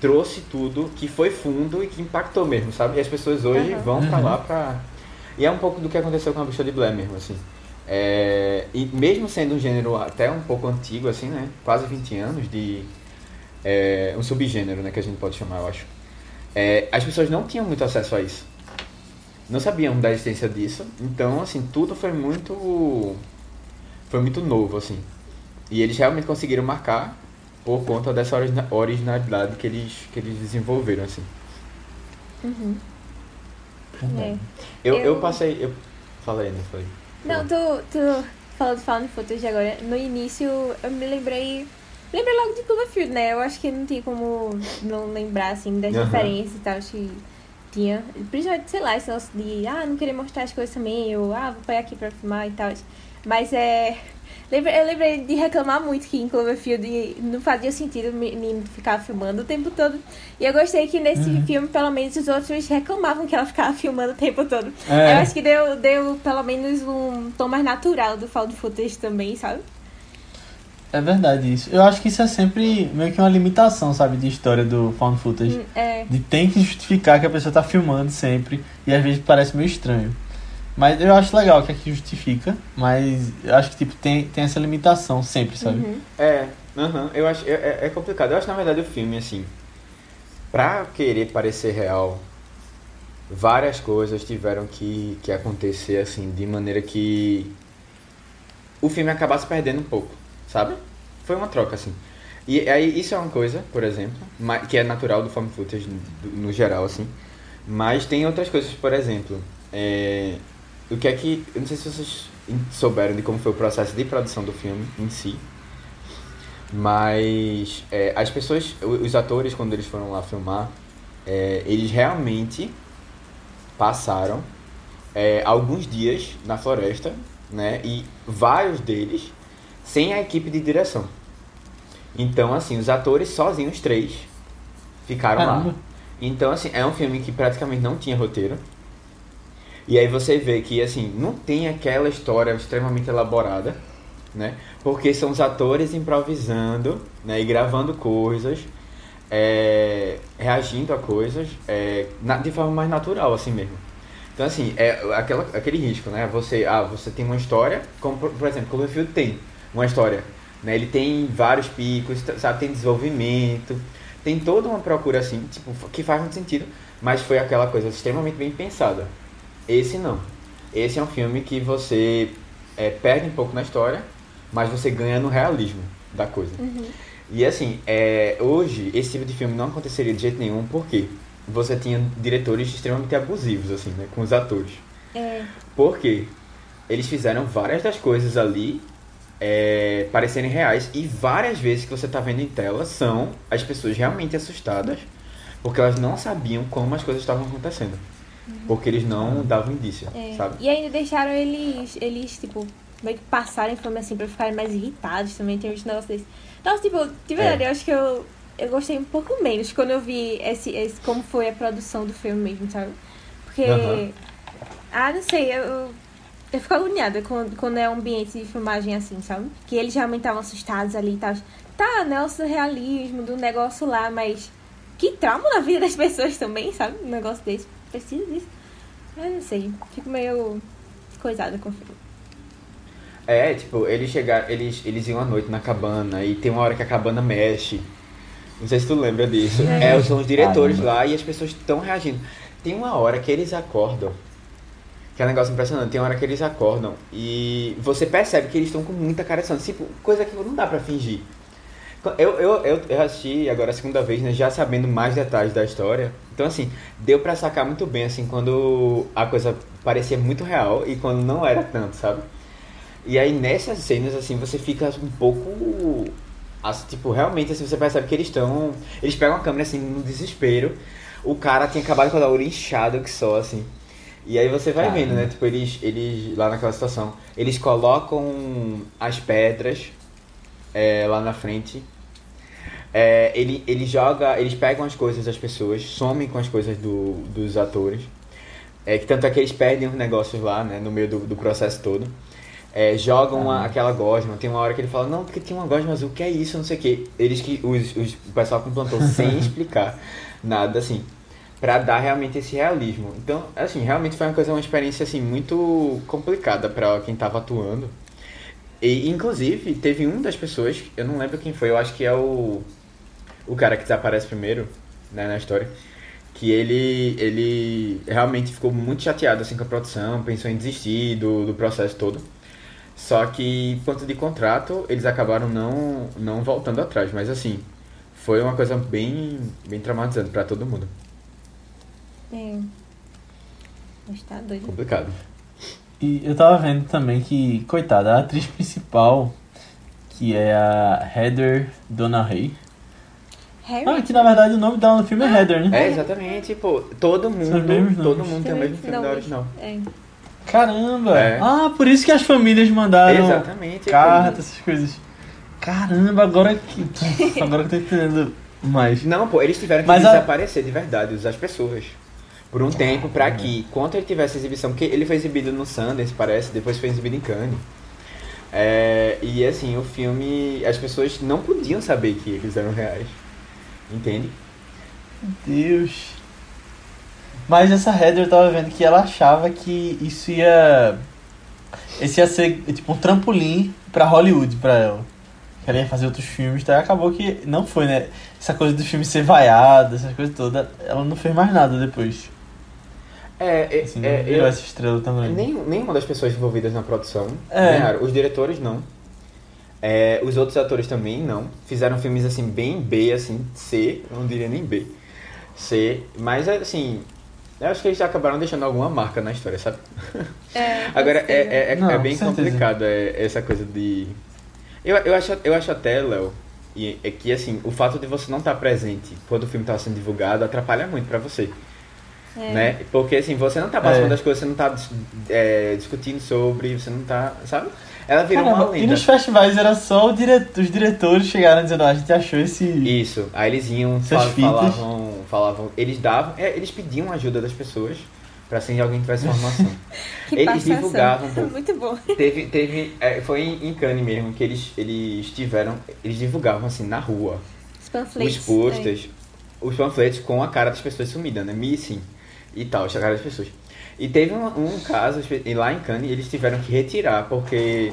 trouxe tudo, que foi fundo e que impactou mesmo, sabe? E as pessoas hoje Aham. vão pra Uhum. lá pra. E é um pouco do que aconteceu com a Bruxa de Blair mesmo, assim. É, E mesmo sendo um gênero até um pouco antigo, assim, né? Quase 20 anos de. é, um subgênero, né? Que a gente pode chamar, eu acho. É, as pessoas não tinham muito acesso a isso. Não sabiam da existência disso. Então, assim, tudo foi muito. Foi muito novo, assim. E eles realmente conseguiram marcar por conta dessa origina- originalidade que eles, que eles desenvolveram, assim. Uhum. É. Eu, eu... Eu- passei. Eu... Falei, né? Falei. Não, tu, tu falou de Found Footage agora. No início, eu me lembrei. Lembrei logo de Cloverfield, né? Eu acho que não tinha como não lembrar, assim, das Aham. referências e tal. Acho que tinha. Principalmente, sei lá, esse negócio de, ah, não querer mostrar as coisas também. Eu, ah, vou pegar aqui pra filmar e tal. Mas é. Eu lembrei de reclamar muito que em Cloverfield não fazia sentido o menino ficar filmando o tempo todo. E eu gostei que nesse Uhum. filme, pelo menos, os outros reclamavam que ela ficava filmando o tempo todo. É. Eu acho que deu, deu pelo menos um tom mais natural do found footage também, sabe? É verdade isso. Eu acho que isso é sempre meio que uma limitação, sabe, de história do found footage. Hum, É. De tem que justificar que a pessoa tá filmando sempre. E às vezes parece meio estranho. Mas eu acho legal que aqui justifica. Mas eu acho que tipo, tem, tem essa limitação sempre, sabe? Uhum. É, aham, eu acho. É, é- é complicado. Eu acho, na verdade, o filme, assim. Pra querer parecer real, várias coisas tiveram que, que acontecer, assim, de maneira que. O filme acabasse perdendo um pouco, sabe? Foi uma troca, assim. E aí, isso é uma coisa, por exemplo, que é natural do found footage no, no geral, assim. Mas tem outras coisas, por exemplo. É, o que é que. Eu não sei se vocês souberam de como foi o processo de produção do filme em si. Mas é, as pessoas, os atores, quando eles foram lá filmar, é, eles realmente passaram é, alguns dias na floresta, né? E vários deles sem a equipe de direção. Então, assim, os atores sozinhos, os três, ficaram lá. Caramba. Então, assim, é um filme que praticamente não tinha roteiro. E aí você vê que, assim, não tem aquela história extremamente elaborada, né? Porque são os atores improvisando, né? E gravando coisas, é, reagindo a coisas, é, na- de forma mais natural, assim mesmo. Então, assim, é aquela, aquele risco, né? Você, ah, você tem uma história, como, por, por exemplo, Cloverfield tem uma história, né? Ele tem vários picos, sabe? Tem desenvolvimento, tem toda uma procura, assim, tipo, que faz muito sentido, mas foi aquela coisa extremamente bem pensada. Esse não. Esse é um filme que você é, perde um pouco na história, mas você ganha no realismo da coisa. Uhum. E assim, é, hoje esse tipo de filme não aconteceria de jeito nenhum, porque você tinha diretores extremamente abusivos, assim, né, com os atores. É. Porque eles fizeram várias das coisas ali é, parecerem reais. E várias vezes que você tá vendo em tela são as pessoas realmente assustadas, porque elas não sabiam como as coisas estavam acontecendo. Porque eles não davam indício, É, sabe? E ainda deixaram eles, eles, tipo, meio que passarem fome assim pra ficarem mais irritados também. Tem uns negócios desses. Então, tipo, de verdade, eu acho que eu, eu gostei um pouco menos quando eu vi esse, esse, como foi a produção do filme mesmo, sabe? Porque. Ah, não sei, eu. Eu fico agoniada quando, quando é um ambiente de filmagem assim, sabe? Que eles realmente estavam assustados ali e tal. Tá, né? O surrealismo do negócio lá, mas. Que trauma na vida das pessoas também, sabe? Um negócio desse. Precisa disso. Eu não sei. Fico meio coisada com o filme. É, tipo, eles chegaram, eles, eles iam à noite na cabana e tem uma hora que a cabana mexe. Não sei se tu lembra disso. É, são os diretores Caramba. lá e as pessoas estão reagindo. Tem uma hora que eles acordam, que é um negócio impressionante, tem uma hora que eles acordam e você percebe que eles estão com muita cara de sono. Tipo, coisa que não dá pra fingir. Eu, eu, eu, eu assisti agora a segunda vez, né, já sabendo mais detalhes da história. Então, assim, deu pra sacar muito bem, assim, quando a coisa parecia muito real e quando não era tanto, sabe? E aí nessas cenas, assim, você fica um pouco. assim, tipo, realmente, assim, você percebe que eles estão. Eles pegam a câmera assim no desespero. O cara tinha acabado com a olho inchado que só, assim. E aí você vai Caramba. vendo, né? Tipo, eles, eles, lá naquela situação, eles colocam as pedras é, lá na frente. É, ele, ele joga, eles pegam as coisas das pessoas, somem com as coisas do, dos atores. É, que tanto é que eles perdem os negócios lá, né? No meio do, do processo todo. É, jogam aquela gosma. Tem uma hora que ele fala, não, porque tinha uma gosma azul, que é isso, não sei o quê. Eles que. Os, os, o pessoal que implantou sem explicar nada, assim. Pra dar realmente esse realismo. Então, assim, realmente foi uma coisa, uma experiência, assim, muito complicada pra quem tava atuando. E, inclusive, teve um das pessoas, eu não lembro quem foi, eu acho que é o. O cara que desaparece primeiro, né, na história. Que ele, ele realmente ficou muito chateado assim, com a produção, pensou em desistir do, do processo todo. Só que, por conta de contrato, eles acabaram não, não voltando atrás. Mas, assim, foi uma coisa bem, bem traumatizante pra todo mundo. É. Mas tá doido. Complicado. E eu tava vendo também que, coitada, a atriz principal, que é a Heather Donahue. Harry? Ah, que na verdade o nome dela no filme é Heather, né? É, exatamente, pô, todo mundo, todo nomes. mundo tem o mesmo filme da original. É. Caramba! É. Ah, por isso que as famílias mandaram Exatamente. cartas, essas coisas. Caramba, agora que. Agora que eu tô entendendo mais. Não, pô, eles tiveram que Mas a- desaparecer de verdade, as pessoas. Por um tempo, pra que, quando ele tivesse exibição, porque ele foi exibido no Sundance, parece, depois foi exibido em Cannes. É, e assim, o filme, as pessoas não podiam saber que eles eram reais. Entende? Deus. Mas essa Heather eu tava vendo que ela achava que isso ia. Esse ia ser tipo um trampolim pra Hollywood pra ela. Que ela ia fazer outros filmes, tá? Acabou que não foi, né? Essa coisa do filme ser vaiado, essas coisas todas, ela não fez mais nada depois. É, é, Assim, é, não virou eu- essa estrela também. nem, nenhuma das pessoas envolvidas na produção É. ganharam. Os diretores não. É, os outros atores também não. Fizeram filmes assim, bem B, assim, C, eu não diria nem B. C, mas assim, eu acho que eles acabaram deixando alguma marca na história, sabe? É, Agora, é, é, é, Não, é bem complicado é, essa coisa de. Eu, eu, acho, eu acho até, Léo, e- é que assim, o fato de você não estar presente quando o filme está sendo divulgado atrapalha muito pra você. É. Né? Porque assim, você não tá participando É. das coisas, você não tá dis- é, discutindo sobre, você não tá. Sabe? Ela virou uma Caramba, e lenda. nos festivais era só o dire... os diretores chegaram dizendo, ah, a gente achou esse. Isso. Aí eles iam, fal- falavam, falavam. Eles davam. é, eles pediam ajuda das pessoas pra se alguém tivesse informação. Que eles passação. divulgavam, pô. Muito bom. Teve, teve, é, foi em, em Cannes mesmo que eles, eles tiveram, eles divulgavam assim na rua Os panfletos. os posters, os panfletos com a cara das pessoas sumidas, né? Missing e tal, a cara das pessoas. E teve um, um caso e lá em Cannes eles tiveram que retirar porque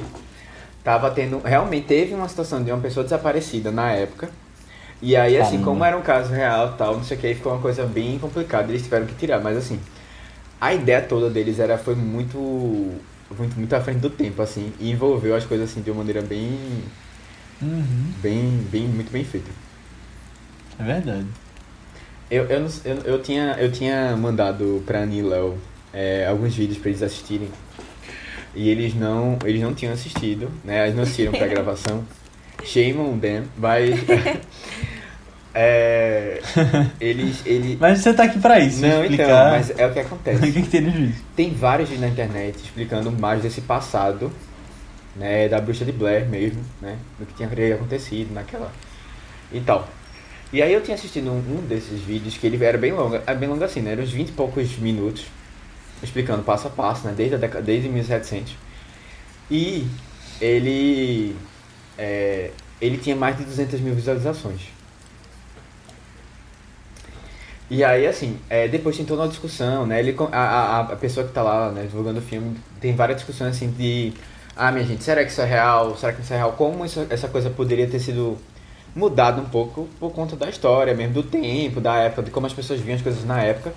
tava tendo, realmente teve uma situação de uma pessoa desaparecida na época. E aí assim, como era um caso real, tal, não sei o que, aí ficou uma coisa bem complicada, eles tiveram que tirar, mas assim, a ideia toda deles era foi muito muito muito à frente do tempo assim, e envolveu as coisas assim de uma maneira bem Uhum, bem bem muito bem feita. é verdade. Eu, eu, não- eu, eu, tinha, eu tinha mandado pra e Léo é, alguns vídeos pra eles assistirem. E eles não, eles não tinham assistido, né? Eles não assistiram pra gravação. Shame on them, mas. é, eles, eles. Mas você tá aqui pra isso, Não, explicar então, mas é o que o acontece. que, que tem nos vídeos. Tem vários vídeos na internet explicando mais desse passado, né, da bruxa de Blair mesmo, né, do que tinha acontecido naquela e tal. E aí eu tinha assistido um, um desses vídeos que ele era bem longo, é bem longo assim, né, era uns 20 e poucos minutos, explicando passo a passo, né, desde a desde 1700. E ele é, ele tinha mais de 200 mil visualizações. E aí, assim, é, depois tem toda uma discussão, né? Ele, a, a, pessoa que tá lá, né, divulgando o filme, tem várias discussões, assim, de... Ah, minha gente, será que isso é real? Será que isso é real? Como isso- essa coisa poderia ter sido mudada um pouco por conta da história mesmo, do tempo, da época, de como as pessoas viam as coisas na época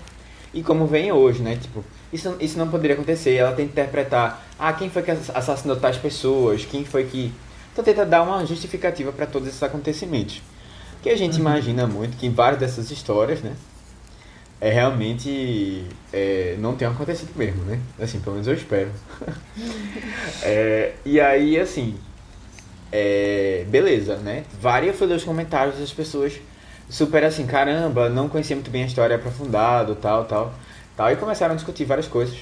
e como vem hoje, né? Tipo, isso, isso não poderia acontecer. Ela tenta interpretar, ah, quem foi que ass- assassinou tais pessoas? Quem foi que... Então tenta dar uma justificativa para todos esses acontecimentos. Que a gente imagina muito que em várias dessas histórias, né? é realmente é, não tem acontecido mesmo, né? Assim, pelo menos eu espero. É, e aí, assim, é, beleza, né? Várias foi os comentários das pessoas super assim, caramba, não conhecia muito bem a história aprofundado, tal, tal, tal, e começaram a discutir várias coisas.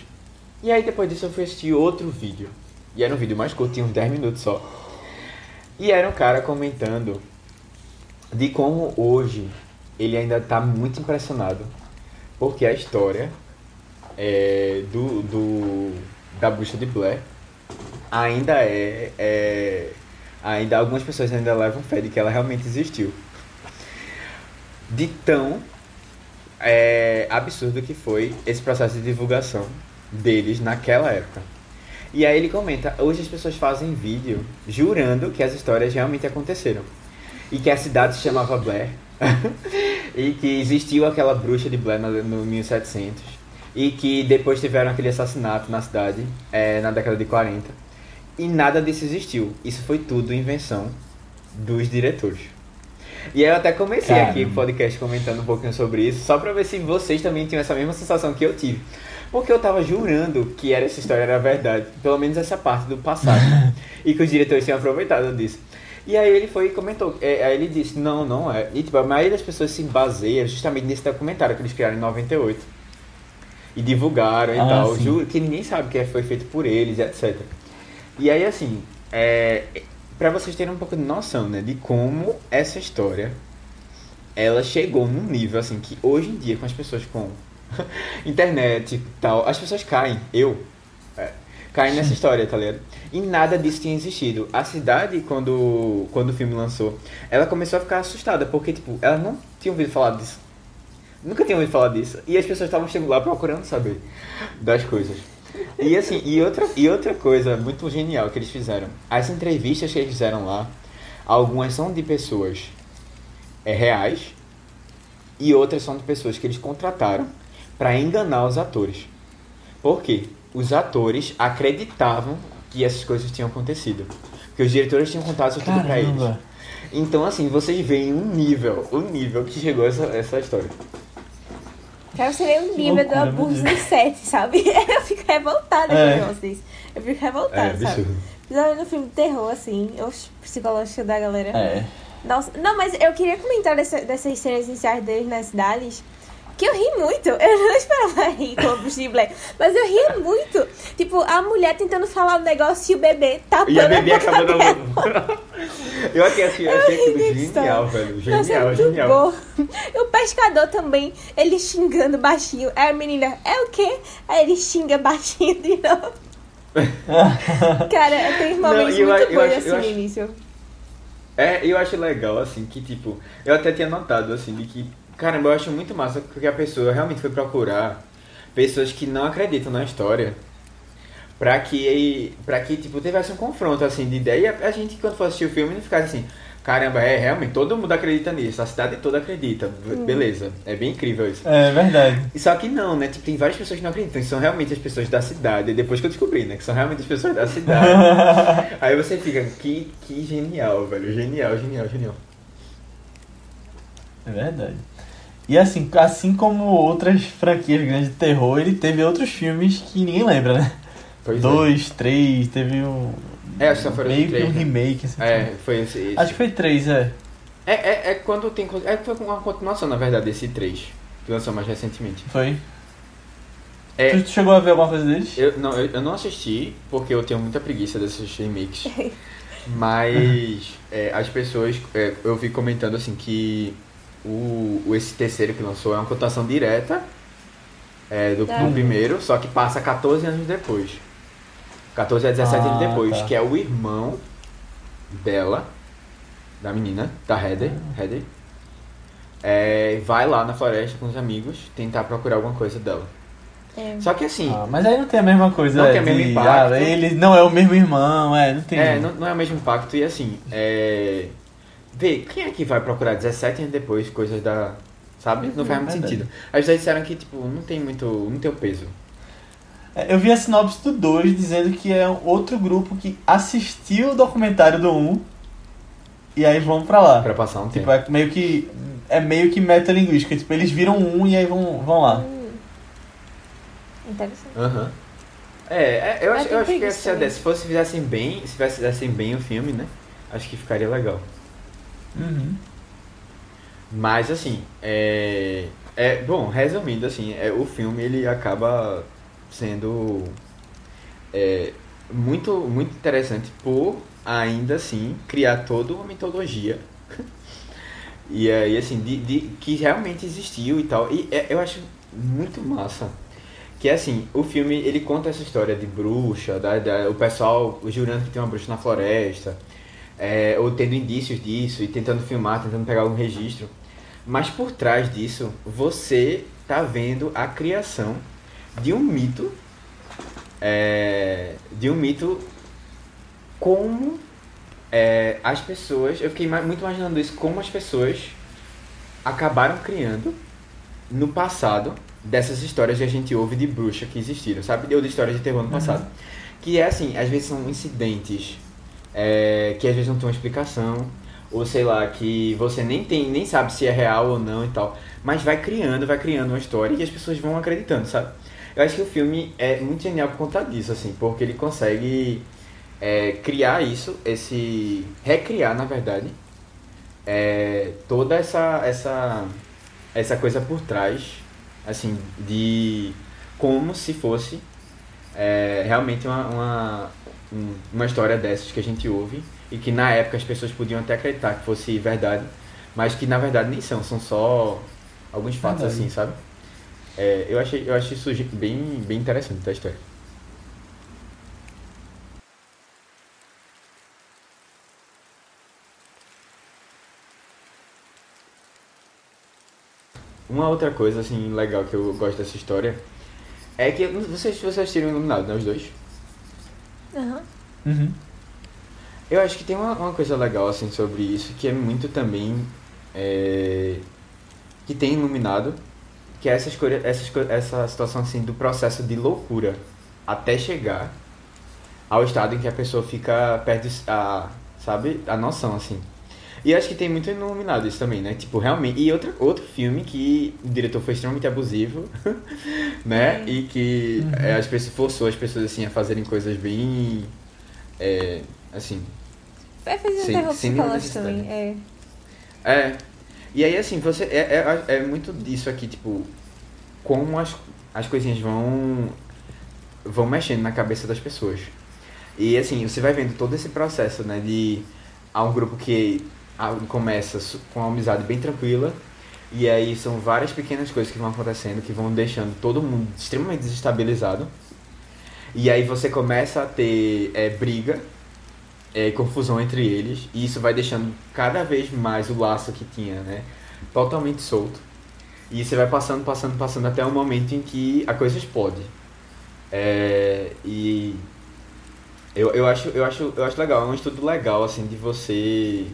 E aí depois disso eu fui assistir outro vídeo. E era um vídeo mais curto, tinha uns 10 minutos só. E era um cara comentando de como hoje ele ainda tá muito impressionado porque a história é, do, do da bruxa de Blair ainda é, é ainda algumas pessoas ainda levam fé de que ela realmente existiu de tão é, absurdo que foi esse processo de divulgação deles naquela época. E aí ele comenta hoje as pessoas fazem vídeo jurando que as histórias realmente aconteceram. E que a cidade se chamava Blair. E que existiu aquela bruxa de Blair no, no 1700 e que depois tiveram aquele assassinato na cidade é, na década de 40 e nada disso existiu. Isso foi tudo invenção dos diretores. E aí eu até comecei Caramba. aqui o podcast comentando um pouquinho sobre isso, só pra ver se vocês também tinham essa mesma sensação que eu tive. Porque eu tava jurando que era, essa história era verdade, pelo menos essa parte do passado. e que os diretores tinham aproveitado disso. E aí ele foi e comentou, é, aí ele disse, não, não é. E tipo, a maioria das pessoas se baseia justamente nesse documentário que eles criaram em 98. E divulgaram e Ah, tal. sim. Juro que ninguém sabe que foi feito por eles, etc. E aí assim, é, para vocês terem um pouco de noção, né, de como essa história ela chegou num nível assim que hoje em dia com as pessoas com internet e tal, as pessoas caem, eu é, caem nessa história, tá ligado? E nada disso tinha existido. A cidade quando quando o filme lançou, ela começou a ficar assustada porque tipo, ela não tinha ouvido falar disso. Nunca tinha ouvido falar disso. E as pessoas estavam chegando lá procurando saber das coisas. E assim, e outra, e outra coisa muito genial que eles fizeram. As entrevistas que eles fizeram lá, algumas são de pessoas é, reais e outras são de pessoas que eles contrataram para enganar os atores. Por quê? Os atores acreditavam que essas coisas tinham acontecido. Porque os diretores tinham contado isso tudo pra eles. Então, assim, vocês veem um nível, o nível que chegou essa, essa história. Quero ser um nível do abuso de sete, sabe? Eu fico revoltada com É. o negócio desse. Eu fico revoltada, sabe? Principalmente no filme de terror, assim, o psicológico da galera. É. Nossa, não, mas eu queria comentar dessa, dessas cenas iniciais deles nas cidades. Que eu ri muito. Eu não esperava rir com o Bruce de Blair. Mas eu ria muito. Tipo, a mulher tentando falar um negócio e o bebê tapando E a bebê acabou dando. Eu aqui achei, achei aquilo ri genial, velho. Nossa, é Genial, muito genial. bom. E o pescador também, ele xingando baixinho. Aí a menina, é o quê? Aí ele xinga baixinho de novo. Cara, tem momentos Não, eu muito eu bons assim eu no início. É, eu acho legal, assim, que tipo, eu até tinha notado, assim, de que, caramba, eu acho muito massa porque a pessoa realmente foi procurar pessoas que não acreditam na história pra que, pra que tipo, tivesse um confronto, assim, de ideia e a, gente, quando for assistir o filme, não ficasse assim, caramba, é, realmente, todo mundo acredita nisso, a cidade toda acredita, beleza, é bem incrível isso. É verdade. E Só que não, né? Tipo, tem várias pessoas que não acreditam. que São realmente as pessoas da cidade. Depois que eu descobri, né? Que são realmente as pessoas da cidade. Aí você fica, que, que genial, velho. Genial, genial, genial. É verdade. E assim, assim como outras franquias grandes de terror, ele teve outros filmes que ninguém lembra, né? Pois é. Dois, três, teve um. É, acho que foram meio três, que um né? remake. Assim, É, foi esse. esse. Acho que foi três, é. É, é, é quando tem. É, foi uma continuação, na verdade, desse 3. Que lançou mais recentemente. Foi. É, Tu chegou a ver alguma coisa deles? eu, não, eu, eu não assisti, porque eu tenho muita preguiça desses remakes. Mas é, as pessoas. é, eu vi comentando assim que o, esse terceiro que lançou é uma continuação direta é, do, Ah. do primeiro, só que passa 14 anos depois. 14 a 17 anos Ah, depois, tá. que é o irmão dela, da menina, da Heather. Heather é, vai lá na floresta com os amigos tentar procurar alguma coisa dela. É. Só que assim, Ah, mas aí não tem a mesma coisa. Não é, tem o mesmo impacto. ah, ele não é o mesmo irmão, é, não tem. É, não, não é o mesmo impacto e assim, é. Vê, quem é que vai procurar 17 anos depois coisas da. Sabe? Não faz muito Verdade. sentido. As pessoas disseram que, tipo, não tem muito. não tem o peso. É, Eu vi a sinopse do 2 dizendo que é outro grupo que assistiu o documentário do 1 um, e aí vão pra lá. Pra passar um Tipo, tempo. é meio que. É meio que metalinguística. Tipo, eles viram um e aí vão, vão lá. Hum. Interessante. Aham. É, é, eu acho, eu acho que também. se fosse fizessem bem, se fizessem bem o filme, né? Acho que ficaria legal. Uhum. Mas assim, é, é bom, resumindo assim, é, o filme ele acaba sendo é, muito muito interessante por ainda assim criar toda uma mitologia. E aí assim de, de- que realmente existiu e tal. E é- eu acho muito massa que assim o filme ele conta essa história de bruxa da, da- o pessoal jurando que tem uma bruxa na floresta é, ou tendo indícios disso e tentando filmar, tentando pegar algum registro. Mas por trás disso, você tá vendo a criação de um mito, é, de um mito como é, as pessoas, eu fiquei muito imaginando isso, como as pessoas acabaram criando no passado dessas histórias que a gente ouve de bruxa que existiram, sabe? Ou de histórias de terror no passado. Que é assim, às vezes são incidentes é, que às vezes não tem uma explicação, ou sei lá, que você nem tem, nem sabe se é real ou não e tal, mas vai criando, vai criando uma história e as pessoas vão acreditando, sabe? Eu acho que o filme é muito genial por conta disso, assim, porque ele consegue é, criar isso, esse. recriar, na verdade, é, toda essa, essa, essa coisa por trás, assim, de como se fosse é, realmente uma, uma, um- uma história dessas que a gente ouve e que na época as pessoas podiam até acreditar que fosse verdade, mas que na verdade nem são, são só alguns fatos Verdade. assim, sabe? É, eu achei, eu achei isso bem, bem interessante da história. Uma outra coisa assim legal que eu gosto dessa história é que vocês vocês assistiram Iluminado, né, os dois? Aham. Uhum. Eu acho que tem uma, uma coisa legal assim sobre isso que é muito também é, que tem iluminado que é essa escolha, essa, escolha- essa situação assim do processo de loucura até chegar ao estado em que a pessoa fica perde a sabe a noção assim e acho que tem muito iluminado isso também né tipo realmente e outra, outro filme que o diretor foi extremamente abusivo né É. e que Uhum. é, as pessoas forçou as pessoas assim a fazerem coisas bem é, assim Vai fazer um sem nenhuma psicológico também. É. é. E aí, assim, você. É, é, é muito disso aqui, tipo. Como as, as coisinhas vão. vão mexendo na cabeça das pessoas. E assim, você vai vendo todo esse processo, né? De. Há um grupo que começa com uma amizade bem tranquila. E aí são várias pequenas coisas que vão acontecendo que vão deixando todo mundo extremamente desestabilizado. E aí você começa a ter é, briga, é, confusão entre eles, e isso vai deixando cada vez mais o laço que tinha, né? Totalmente solto. E você vai passando, passando, passando até o momento em que a coisa explode. É, e eu, eu, acho, eu, acho, eu acho legal, é um estudo legal, assim, de você.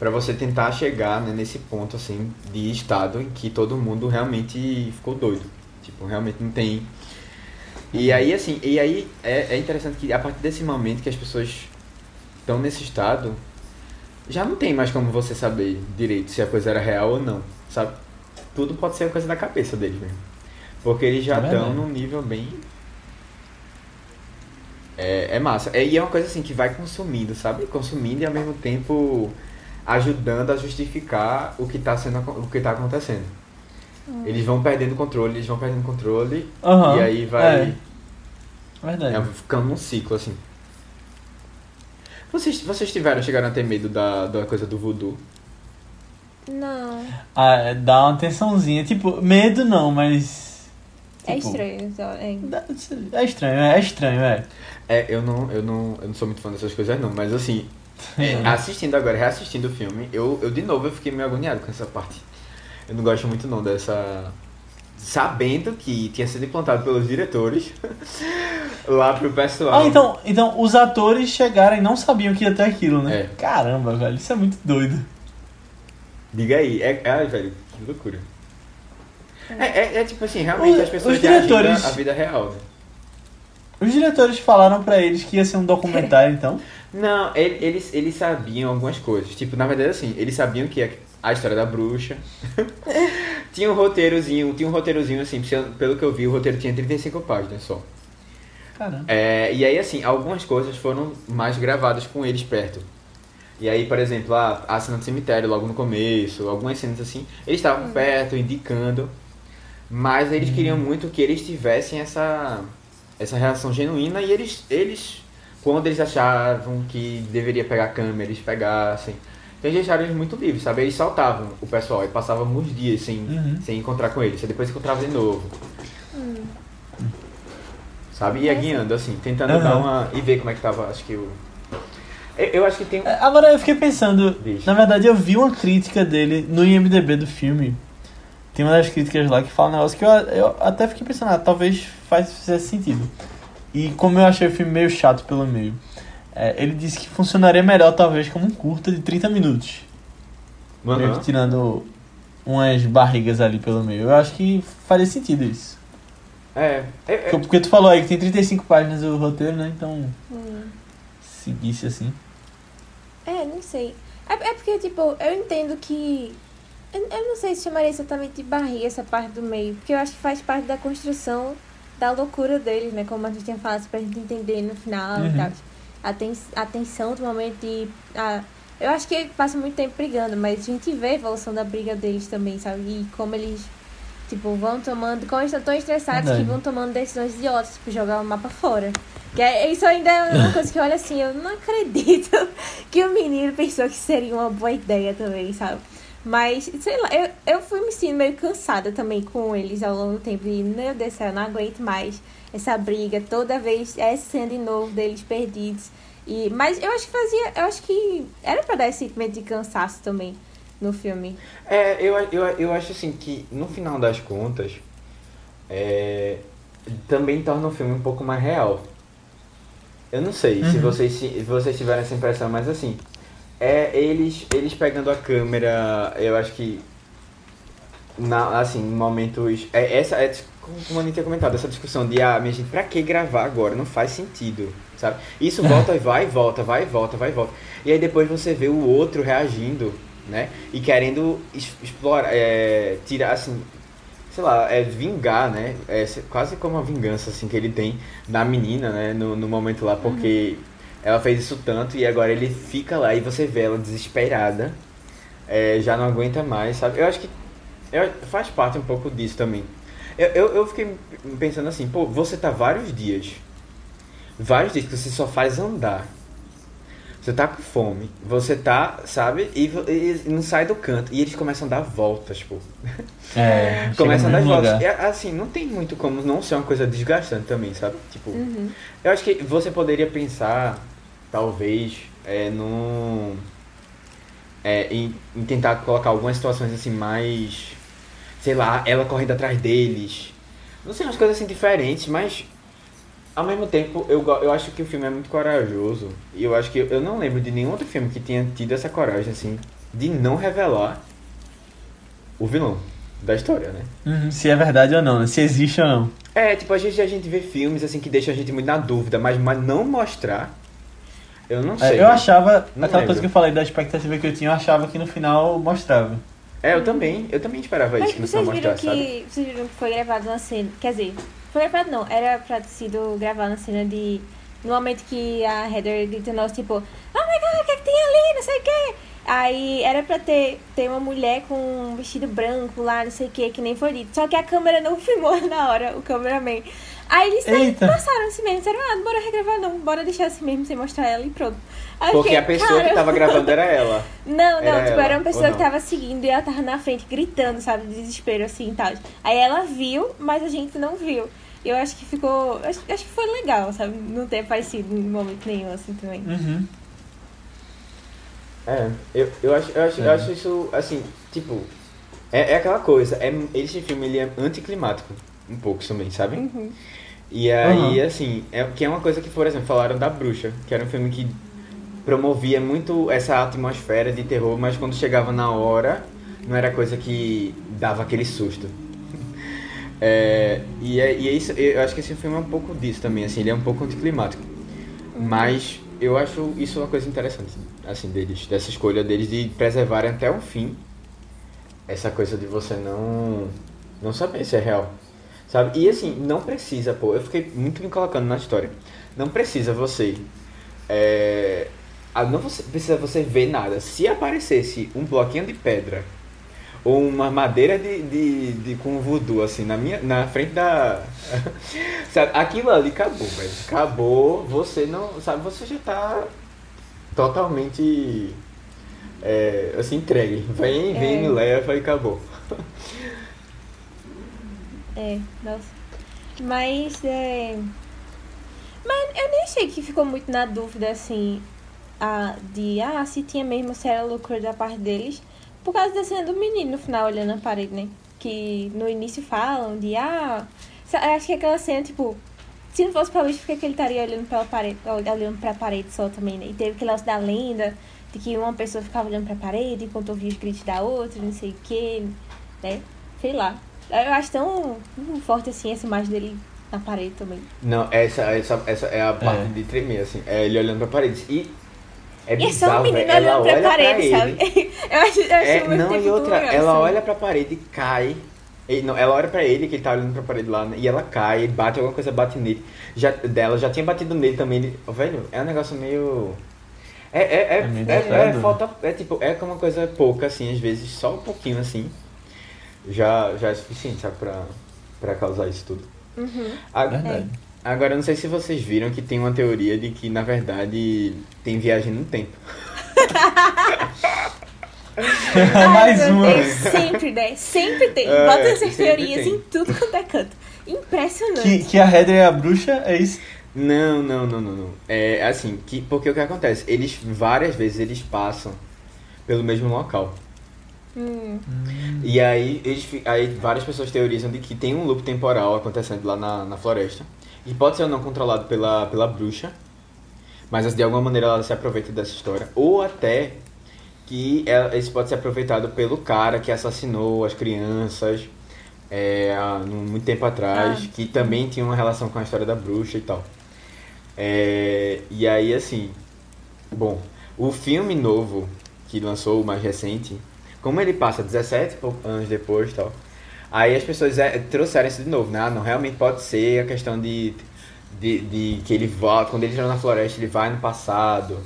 Para você tentar chegar né, nesse ponto, assim, de estado em que todo mundo realmente ficou doido. Tipo, realmente não tem. E aí, assim, e aí é, é interessante que a partir desse momento que as pessoas estão nesse estado, já não tem mais como você saber direito se a coisa era real ou não, sabe? Tudo pode ser coisa da cabeça deles mesmo. Porque eles já É estão verdade. num nível bem. É, é massa. É, e é uma coisa assim que vai consumindo, sabe? Consumindo e ao mesmo tempo ajudando a justificar o que tá, sendo, o que tá acontecendo. Eles vão perdendo controle, eles vão perdendo controle Aham, e aí vai. é. Verdade. É, ficando num ciclo, assim. Vocês, vocês tiveram, chegaram a ter medo da, da coisa do voodoo? Não. Ah, é, dá uma tensãozinha. Tipo, medo não, mas. É tipo, estranho. só, É. É estranho, é estranho, é. É, eu não, eu não, eu não sou muito fã dessas coisas não, mas assim, é, assistindo agora, reassistindo o filme, eu, eu de novo eu fiquei meio agoniado com essa parte. Eu não gosto muito não dessa. Sabendo que tinha sido implantado pelos diretores lá pro pessoal. Ah, então, então os atores chegaram e não sabiam que ia ter aquilo, né? É. Caramba, velho, isso é muito doido. Diga aí, é, ai velho, que loucura. É, é, é tipo assim, realmente Os- as pessoas os diretores- à vida real, né? Os diretores falaram pra eles que ia ser um documentário, então. Não, ele- eles, eles sabiam algumas coisas. Tipo, na verdade, assim, eles sabiam que a, a história da bruxa. tinha um roteirozinho, tinha um roteirozinho, assim, pelo que eu vi, o roteiro tinha 35 páginas só. Caramba. É, e aí, assim, algumas coisas foram mais gravadas com eles perto. E aí, por exemplo, a, a cena do cemitério, logo no começo, algumas cenas assim, eles estavam perto, indicando. Mas eles queriam muito que eles tivessem essa, essa reação genuína e eles, eles, quando eles achavam que deveria pegar a câmera, eles pegassem. Então eles deixaram eles muito livres, sabe? Eles saltavam o pessoal e passavam alguns dias sem, Uhum. sem encontrar com eles. Aí depois encontrava de novo. Sabe? Ia guiando, assim, tentando Uhum. dar uma. e ver como é que tava, acho que o. Eu, eu acho que tem. É, Agora eu fiquei pensando, na verdade eu vi uma crítica dele no IMDB do filme. Tem uma das críticas lá que fala um negócio que eu, eu até fiquei pensando, ah, talvez faz, fizesse sentido. E como eu achei o filme meio chato pelo meio, é, ele disse que funcionaria melhor talvez como um curta de 30 minutos. Meio Aham. que tirando umas barrigas ali pelo meio. Eu acho que faria sentido isso. É, é, é, Porque, porque tu falou aí que tem 35 páginas o roteiro, né? Então, Hum. seguisse assim. É, não sei. É, é porque, tipo, eu entendo que. Eu, eu não sei se chamaria exatamente de barriga essa parte do meio, porque eu acho que faz parte da construção da loucura deles, né? Como a gente tinha falado, pra gente entender no final Uhum. e tal. A, ten, a tensão do momento de. A, eu acho que eles passam muito tempo brigando, mas a gente vê a evolução da briga deles também, sabe? E como eles, tipo, vão tomando. Como eles estão tão estressados Verdade. que vão tomando decisões idiotas, tipo, jogar o mapa fora. Que é, isso ainda é uma coisa que eu olho assim, eu não acredito que o menino pensou que seria uma boa ideia também, sabe? Mas, sei lá, eu, eu fui me sentindo meio cansada também com eles ao longo do tempo. E, meu Deus do céu, eu não aguento mais essa briga. Toda vez essa cena de novo deles perdidos. E, mas eu acho que fazia. Eu acho que era pra dar esse sentimento de cansaço também no filme. é, eu, eu, eu acho assim que no final das contas é, também torna o filme um pouco mais real. Eu não sei se Uhum. vocês se vocês tiveram essa impressão, mas assim, é eles eles pegando a câmera, eu acho que na, assim, em momentos. É, essa é como a gente tinha comentado, essa discussão de ah, minha gente, pra que gravar agora? Não faz sentido, sabe? Isso volta e vai volta, vai volta, vai volta. E aí depois você vê o outro reagindo, né? E querendo explorar, é, tirar assim, sei lá, é vingar, né? É se- quase como uma vingança assim que ele tem da menina, né? No, no momento lá, porque ela fez isso tanto e agora ele fica lá e você vê ela desesperada, é, já não aguenta mais, sabe? Eu acho que eu- faz parte um pouco disso também. Eu, eu, eu fiquei pensando assim, pô, você tá vários dias, vários dias que você só faz andar. Você tá com fome, você tá, sabe, e, vo- e não sai do canto. E eles começam a dar voltas, pô. É, Começam a dar voltas. lugar. É, assim, não tem muito como não ser uma coisa desgastante também, sabe? Tipo, Uhum. eu acho que você poderia pensar, talvez, é, num. É, em, em tentar colocar algumas situações assim mais. Sei lá, ela correndo atrás deles. Não sei, umas coisas assim diferentes, mas. Ao mesmo tempo, eu, eu acho que o filme é muito corajoso. E eu acho que. Eu não lembro de nenhum outro filme que tenha tido essa coragem, assim, de não revelar o vilão da história, né? Uhum, se é verdade ou não, né? Se existe ou não. É, tipo, às vezes a gente vê filmes assim que deixam a gente muito na dúvida, mas, mas não mostrar, eu não É, sei. eu achava, Não aquela lembro. coisa que eu falei da expectativa que eu tinha, eu achava que no final mostrava. É, eu também, eu também esperava Mas isso que no final vocês viram mostrasse, sabe? que. Vocês viram que foi gravado uma cena. Quer dizer, foi gravado não, era pra ter sido gravado uma cena de no momento que a Heather grita nosso, tipo, oh my god, o que, é que tem ali? Não sei o que. Aí era pra ter, ter uma mulher com um vestido branco lá, não sei o que, que nem foi dito. Só que a câmera não filmou na hora, o cameraman. Aí eles Eita. passaram assim mesmo, disseram, ah, bora regravar não, bora deixar assim mesmo, sem mostrar ela e pronto. Aí eu Porque fiquei, a pessoa que "Cara, tava gravando era ela. Não, não, Era tipo, ela, era uma pessoa que tava seguindo e ela tava na frente gritando, sabe, de desespero assim e tal. Aí ela viu, mas a gente não viu. E eu acho que ficou. Acho, acho que foi legal, sabe? Não ter aparecido em momento nenhum assim também. Uhum. É, eu, eu, acho, eu, acho, eu É. acho isso, assim, tipo, é, é aquela coisa, é, esse filme ele é anticlimático, um pouco também, sabe? Uhum. E aí, Uhum. assim, é, que é uma coisa que, por exemplo, falaram da Bruxa, que era um filme que promovia muito essa atmosfera de terror, mas quando chegava na hora, não era coisa que dava aquele susto. É, e, é, e é isso, eu acho que esse filme é um pouco disso também, assim, ele é um pouco anticlimático. Mas eu acho isso uma coisa interessante, assim, deles, dessa escolha deles de preservarem até o fim essa coisa de você não não saber se é real. Sabe? E assim, não precisa, pô, eu fiquei muito me colocando na história. Não precisa você é, não precisa você ver nada. Se aparecesse um bloquinho de pedra ou uma madeira de, de, de com voodoo, assim, na, minha, na frente da. sabe? Aquilo ali acabou, velho. Acabou, você não. Sabe, você já tá totalmente. É, assim, entregue. Vem, vem, É. me leva e acabou. É, nossa. Mas é. Mas eu nem achei que ficou muito na dúvida assim. A, de ah, se tinha mesmo se era loucura da parte deles. Por causa da cena do menino no final olhando a parede, né? Que no início falam de ah. acho que aquela cena, tipo, se não fosse pra luz, por que ele estaria olhando pela parede, olhando pra parede só também, né? E teve aquele lance da lenda de que uma pessoa ficava olhando pra parede enquanto ouvia os gritos da outra, não sei o que, né? Sei lá. Eu acho tão tão forte assim essa imagem dele na parede também. Não, essa, essa, essa é a parte É. de tremer, assim. É ele olhando pra parede. E. É e é só bizarro, um menino velho. Ela olhando pra olha parede, pra sabe? ele. eu acho, eu acho É, muito não, e outra, legal, ela assim. olha pra parede e cai. E, não, ela olha pra ele, que ele tá olhando pra parede lá, né, e ela cai, bate, alguma coisa bate nele. Já, dela já tinha batido nele também. Ele, Ó, velho, é um negócio meio. É, é, é, É meio é, é, falta. É tipo, é como uma coisa pouca, assim, às vezes, só um pouquinho assim. Já, já é suficiente, sabe, pra, pra causar isso tudo. Uhum. A- Verdade. Agora, eu não sei se vocês viram que tem uma teoria de que, na verdade, tem viagem no tempo. Ai, Mais uma. Deus, sempre, né? Sempre tem. É, Bota essas teorias tem. em tudo quanto é canto. Impressionante. Que, que a Heather é a bruxa, é isso? Não, não, não, não, não. É assim, que, porque o que acontece? Eles, várias vezes, eles passam pelo mesmo local. Hum, E aí, eles, aí várias pessoas teorizam de que tem um loop temporal acontecendo lá na, na floresta. E pode ser ou não controlado pela, pela bruxa. Mas de alguma maneira ela se aproveita dessa história. Ou até que ela, isso pode ser aproveitado pelo cara que assassinou as crianças é, há muito tempo atrás. Ah. Que também tinha uma relação com a história da bruxa e tal. É, e aí, assim... Bom, o filme novo que lançou, o mais recente, como ele passa 17 e poucos anos depois e tal, aí as pessoas é, trouxeram isso de novo, né? Ah, não, realmente pode ser a questão de, de, de que ele volta, quando ele entra na floresta, ele vai no passado,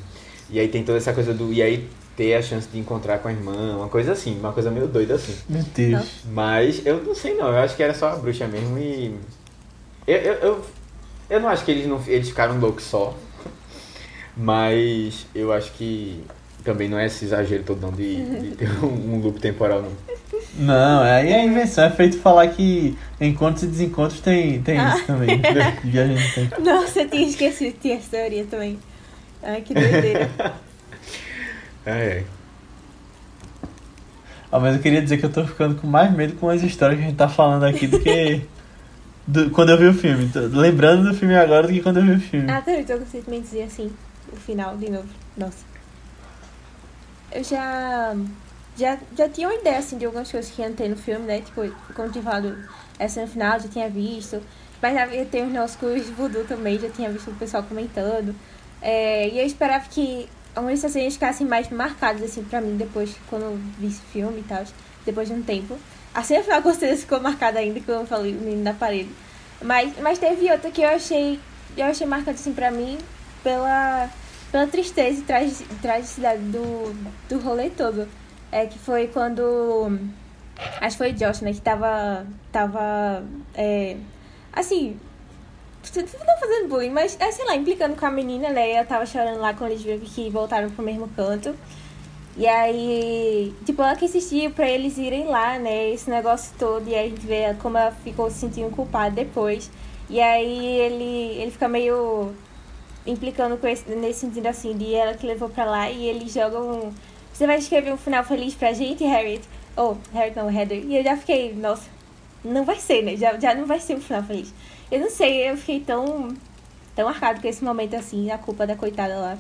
e aí tem toda essa coisa do. E aí ter a chance de encontrar com a irmã, uma coisa assim, uma coisa meio doida assim. Meu Deus. Mas eu não sei não, eu acho que era só a bruxa mesmo e. Eu, eu, eu, eu não acho que eles, não, eles ficaram loucos só. Mas eu acho que também não é esse exagero todo não de, de ter um, um loop temporal não. Não, aí é invenção. É feito falar que encontros e desencontros tem, tem isso também. De viagem no tempo. Nossa, eu tinha esquecido que tinha essa teoria também. Ai, que doideira. É, é. Ah, mas eu queria dizer que eu tô ficando com mais medo com as histórias que a gente tá falando aqui do que do- quando eu vi o filme. Tô lembrando do filme agora do que quando eu vi o filme. ah, também tô conseguindo me dizer assim, o final de novo. Nossa. Eu já. Já, já tinha uma ideia, assim, de algumas coisas que ia ter no filme, né? Tipo, falado, essa no final, já tinha visto. Mas vi- tem os nossos cursos de voodoo também, já tinha visto o pessoal comentando. É, e eu esperava que algumas cenas ficassem mais marcadas, assim, pra mim, depois, quando vi esse filme e tal, depois de um tempo. A cena final com certeza ficou marcada ainda, como eu falei, o menino na parede. Mas, mas teve outra que eu achei eu achei marcante assim pra mim pela, pela tristeza e tragi, tragicidade do, do rolê todo. É que foi quando. Acho que foi Josh, né? Que tava. Tava. É, assim. Não fazendo bullying, mas, é, sei lá, implicando com a menina, né? Ela tava chorando lá quando eles viram que voltaram pro mesmo canto. E aí, tipo, ela que insistiu pra eles irem lá, né? Esse negócio todo. E aí a gente vê como ela ficou se sentindo culpada depois. E aí ele, ele fica meio implicando com esse, nesse sentido assim, de ela que levou pra lá e eles jogam. Você vai escrever um final feliz pra gente, Harriet? Ou, oh, Harriet não, Heather. E eu já fiquei, nossa, não vai ser, né? Já, já não vai ser um final feliz. Eu não sei, eu fiquei tão, tão marcado com esse momento assim, a culpa da coitada lá.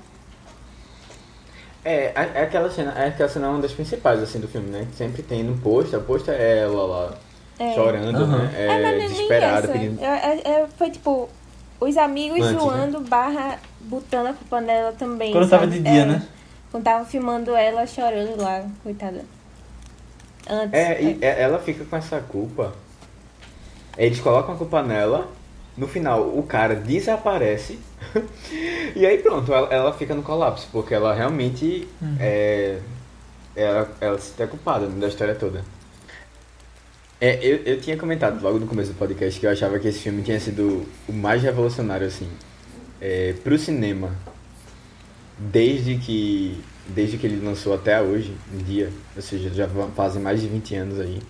É, é aquela cena, é aquela cena uma das principais assim do filme, né? Sempre tem no post, a post é ela lá é. chorando, uhum. né? É, é desesperada, pedindo. É, é, foi tipo, os amigos Antes, né? zoando né? barra botando a culpa nela também. Quando sabe? tava de dia, né? Quando tava filmando ela chorando lá, coitada. Antes. É, e ela fica com essa culpa. Eles colocam a culpa nela. No final, o cara desaparece. e aí pronto, ela, ela, fica no colapso, porque ela realmente uhum. é, ela, ela se tem culpada da história toda. É, eu, eu tinha comentado logo no começo do podcast que eu achava que esse filme tinha sido o mais revolucionário, assim, é, pro cinema. Desde que, desde que ele lançou até hoje, em dia. Ou seja, já fazem mais de 20 anos aí.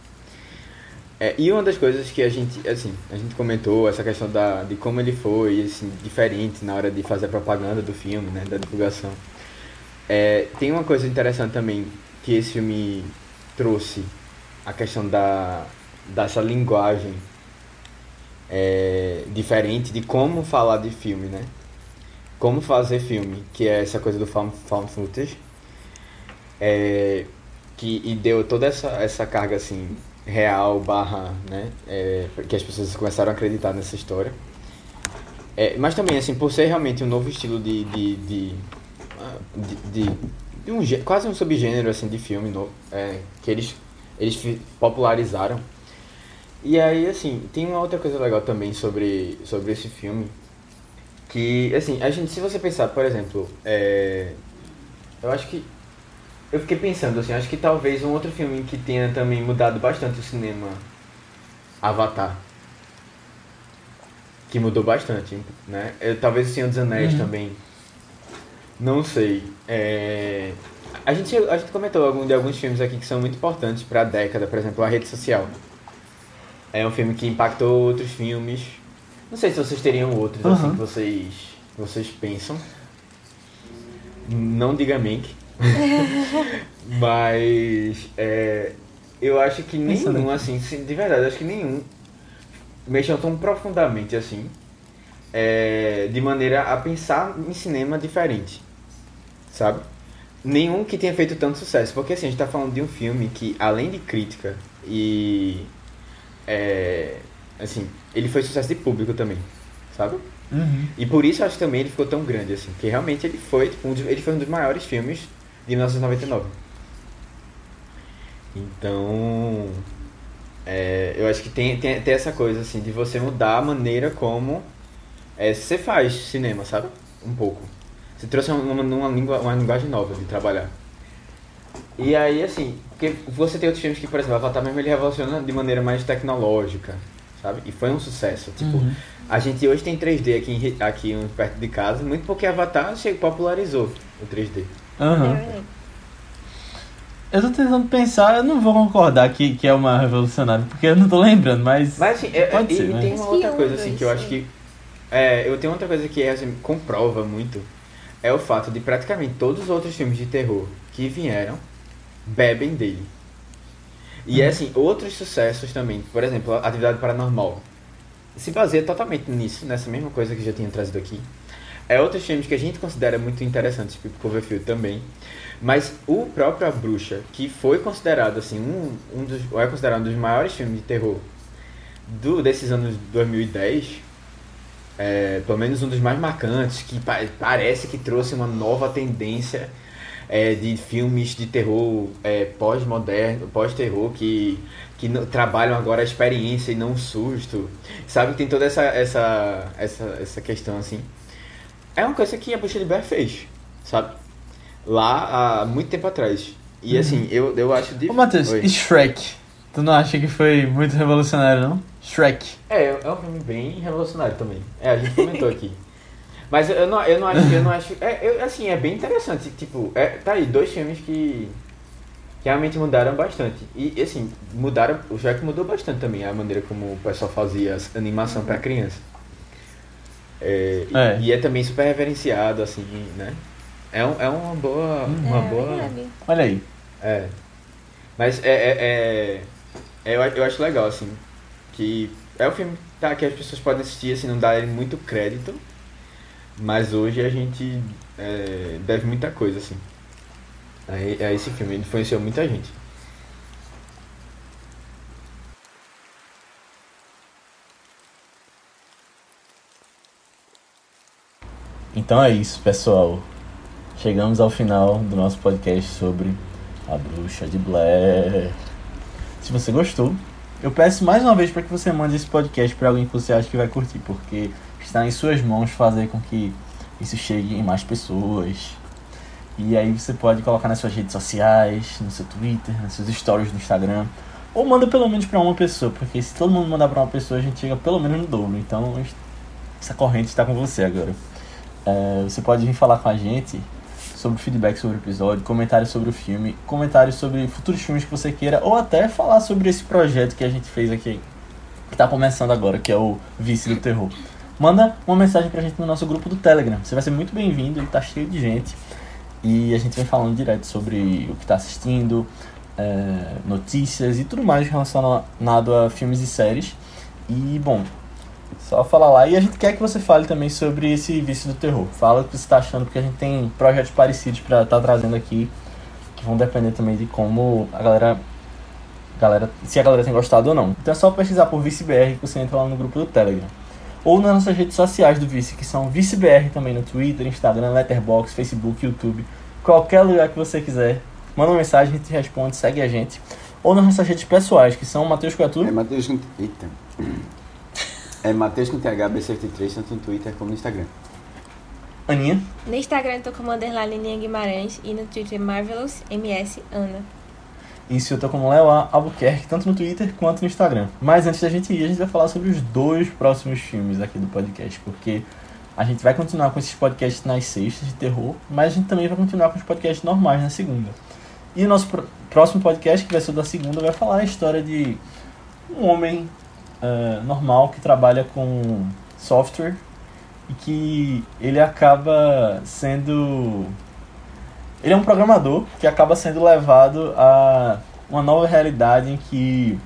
É, e uma das coisas que a gente, assim, a gente comentou, essa questão da, de como ele foi, assim, diferente na hora de fazer a propaganda do filme, né, da divulgação. É, tem uma coisa interessante também que esse filme trouxe, a questão da, dessa linguagem é, diferente de como falar de filme, né? Como fazer filme, que é essa coisa do found, found footage, é, que e deu toda essa, essa carga assim real barra, né? É, que as pessoas começaram a acreditar nessa história. É, mas também assim por ser realmente um novo estilo de de, de, de, de, de um quase um subgênero assim de filme novo, é, que eles eles popularizaram e aí, assim, tem uma outra coisa legal também sobre, sobre esse filme. Que, assim, a gente, se você pensar, por exemplo, é, eu acho que. Eu fiquei pensando, assim, acho que talvez um outro filme que tenha também mudado bastante o cinema. Avatar. Que mudou bastante, né? Eu, talvez o Senhor dos Anéis uhum. também. Não sei. É... A, gente, a gente comentou algum, de alguns filmes aqui que são muito importantes para a década, por exemplo, a rede social. É um filme que impactou outros filmes. Não sei se vocês teriam outros, uhum. assim, que vocês, vocês pensam. Não diga Mank. Mas é, eu acho que nenhum, assim, de verdade, acho que nenhum mexeu tão profundamente assim, é, de maneira a pensar em cinema diferente, sabe? Nenhum que tenha feito tanto sucesso, porque assim, a gente tá falando de um filme que, além de crítica e é, assim, ele foi sucesso de público também, sabe? Uhum. E por isso acho que também ele ficou tão grande, assim, porque realmente ele foi, tipo, um dos, ele foi um dos maiores filmes de 1999. Então, é, eu acho que tem, tem, tem essa coisa, assim, de você mudar a maneira como é, você faz cinema, sabe? Um pouco. Você trouxe uma, uma, língua, uma linguagem nova de trabalhar. E aí, assim, porque você tem outros filmes que, por exemplo, Avatar mesmo ele revoluciona de maneira mais tecnológica, sabe? E foi um sucesso. Tipo, uhum. a gente hoje tem 3D aqui, aqui perto de casa, muito porque Avatar chegou, popularizou o 3D. Uhum. Eu tô tentando pensar, eu não vou concordar que, que é uma revolucionária, porque eu não tô lembrando, mas. Mas assim, é, pode e, ser, e tem uma outra coisa assim que eu acho que. É, eu tenho outra coisa que assim, comprova muito. É o fato de praticamente todos os outros filmes de terror que vieram bebem dele. E uhum. assim, outros sucessos também, por exemplo, Atividade Paranormal, se baseia totalmente nisso, nessa mesma coisa que já tinha trazido aqui. É outros filmes que a gente considera muito interessantes, tipo Coverfield também. Mas o próprio A Bruxa, que foi considerado assim, um, um dos, é considerado um dos maiores filmes de terror do, desses anos 2010, é, pelo menos um dos mais marcantes, que pa parece que trouxe uma nova tendência é, de filmes de terror é, pós-moderno, pós-terror que, que no, trabalham agora a experiência e não o susto. Sabe, tem toda essa, essa, essa, essa questão assim. É uma coisa que a Bruxa de Blair fez, sabe? Lá há muito tempo atrás. E assim, eu, eu acho de. Ô, Matheus, e Shrek? Tu não acha que foi muito revolucionário, não? Shrek. É, é um filme bem revolucionário também. É, a gente comentou aqui. Mas eu não, eu não acho, eu não acho. É, eu, assim, é bem interessante. Tipo, é, tá aí, dois filmes que, que realmente mudaram bastante. E assim, mudaram. O Shrek mudou bastante também a maneira como o pessoal fazia a animação uhum. pra criança. É, é. E, e, é também super reverenciado, assim, né? É, um, é uma boa. Uhum. Uma é, boa. Olha aí. É. Mas é, é, é, é, eu, eu acho legal, assim, que é um filme tá, que as pessoas podem assistir, assim, não dar muito crédito, mas hoje a gente é, deve muita coisa, assim, a, a esse filme. Ele influenciou muita gente. Então é isso, pessoal. Chegamos ao final do nosso podcast sobre a Bruxa de Blair. Se você gostou, eu peço mais uma vez para que você mande esse podcast para alguém que você acha que vai curtir, porque está em suas mãos fazer com que isso chegue em mais pessoas. E aí você pode colocar nas suas redes sociais, no seu Twitter, nos seus stories no Instagram. Ou manda pelo menos para uma pessoa, porque se todo mundo mandar para uma pessoa, a gente chega pelo menos no dobro. Então essa corrente está com você agora. É, você pode vir falar com a gente sobre feedback sobre o episódio, comentários sobre o filme, comentários sobre futuros filmes que você queira, ou até falar sobre esse projeto que a gente fez aqui, que está começando agora, que é o Vice do Terror. Manda uma mensagem pra gente no nosso grupo do Telegram. Você vai ser muito bem-vindo, ele tá cheio de gente. E a gente vem falando direto sobre o que está assistindo, é, notícias e tudo mais relacionado a filmes e séries. E, bom, só falar lá. E a gente quer que você fale também sobre esse vício do terror. Fala o que você está achando, porque a gente tem projetos parecidos para estar tá trazendo aqui, que vão depender também de como a galera, galera. Se a galera tem gostado ou não. Então é só pesquisar por ViceBR que você entra lá no grupo do Telegram. Ou nas nossas redes sociais do Vice, que são ViceBR também no Twitter, Instagram, Letterboxd, Facebook, YouTube. Qualquer lugar que você quiser. Manda uma mensagem, a gente responde, segue a gente. Ou nas nossas redes pessoais, que são Matheus Coatu. É Matheus. Eita. É Matheus com THB73, tanto no Twitter como no Instagram. Aninha? No Instagram eu tô como underline Aninha Guimarães e no Twitter Marvelous MS Ana. Isso eu tô como Léo Albuquerque, tanto no Twitter quanto no Instagram. Mas antes da gente ir, a gente vai falar sobre os dois próximos filmes aqui do podcast, porque a gente vai continuar com esses podcasts nas sextas de terror, mas a gente também vai continuar com os podcasts normais na segunda. E o nosso próximo podcast, que vai ser da segunda, vai falar a história de um homem uh, normal que trabalha com software e que ele acaba sendo. Ele é um programador que acaba sendo levado a uma nova realidade em que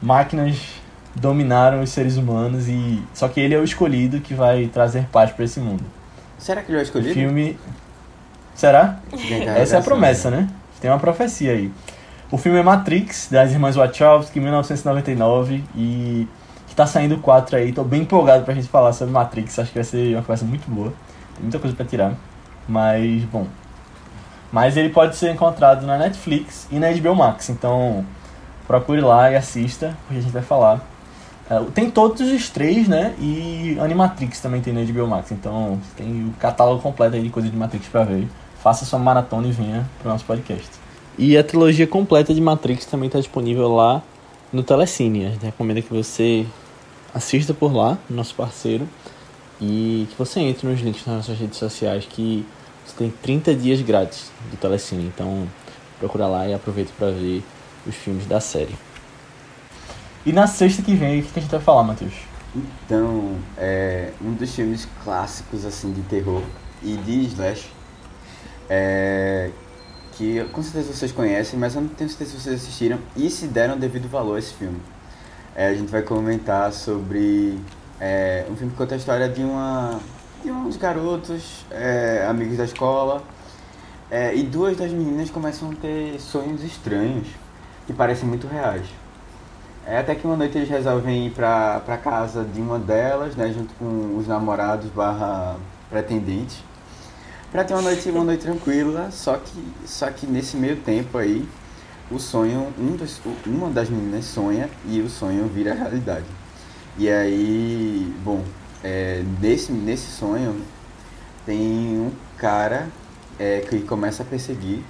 máquinas dominaram os seres humanos e só que ele é o escolhido que vai trazer paz para esse mundo. Será que ele é o escolhido? O filme Será? Essa é a promessa, né? Tem uma profecia aí. O filme é Matrix, das irmãs Wachowski, 1999, e que tá saindo 4 aí. Tô bem empolgado pra gente falar sobre Matrix, acho que vai ser uma conversa muito boa. Tem muita coisa pra tirar. Mas, bom. Mas ele pode ser encontrado na Netflix e na HBO Max, então procure lá e assista, porque a gente vai falar. É, tem todos os três, né? E Animatrix também tem na HBO Max, então tem o catálogo completo aí de coisas de Matrix pra ver. Faça sua maratona e venha pro nosso podcast. E a trilogia completa de Matrix também está disponível lá no Telecine. A gente recomenda que você assista por lá, nosso parceiro, e que você entre nos links nas nossas redes sociais que você tem 30 dias grátis do Telecine. Então procura lá e aproveita para ver os filmes da série. E na sexta que vem, o que a gente vai falar, Matheus? Então, é um dos filmes clássicos assim de terror e de slash é, que com certeza vocês conhecem, mas eu não tenho certeza se vocês assistiram e se deram devido valor a esse filme. É, a gente vai comentar sobre é, um filme que conta a história de, uma, de uns garotos, é, amigos da escola, é, e duas das meninas começam a ter sonhos estranhos que parecem muito reais. É até que uma noite eles resolvem ir pra, pra casa de uma delas, né, junto com os namorados barra pretendentes Pra ter uma noite, uma noite tranquila, só que, só que nesse meio tempo aí, o sonho, um dos, uma das meninas sonha e o sonho vira realidade. E aí, bom, é, nesse, nesse sonho tem um cara é, que começa a perseguir,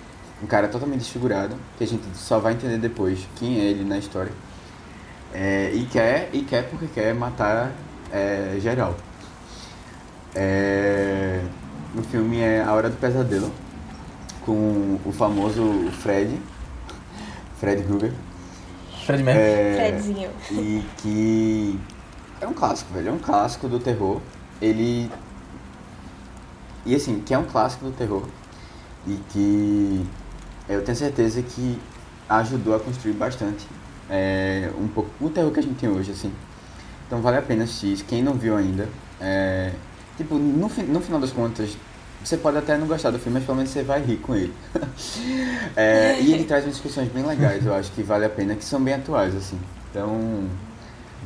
um cara totalmente desfigurado, que a gente só vai entender depois quem é ele na história. É, e quer, e quer porque quer matar é, geral. É, o filme é A Hora do Pesadelo, com o famoso Fred, Fred Krueger. Fred Mercury. É, Fredzinho. E que é um clássico, velho. É um clássico do terror. Ele. E assim, que é um clássico do terror. E que eu tenho certeza que ajudou a construir bastante é, um pouco o terror que a gente tem hoje, assim. Então vale a pena assistir. Quem não viu ainda, é, tipo, no, no final das contas, você pode até não gostar do filme, mas pelo menos você vai rir com ele. É, e ele traz umas discussões bem legais, eu acho que vale a pena, que são bem atuais, assim. Então,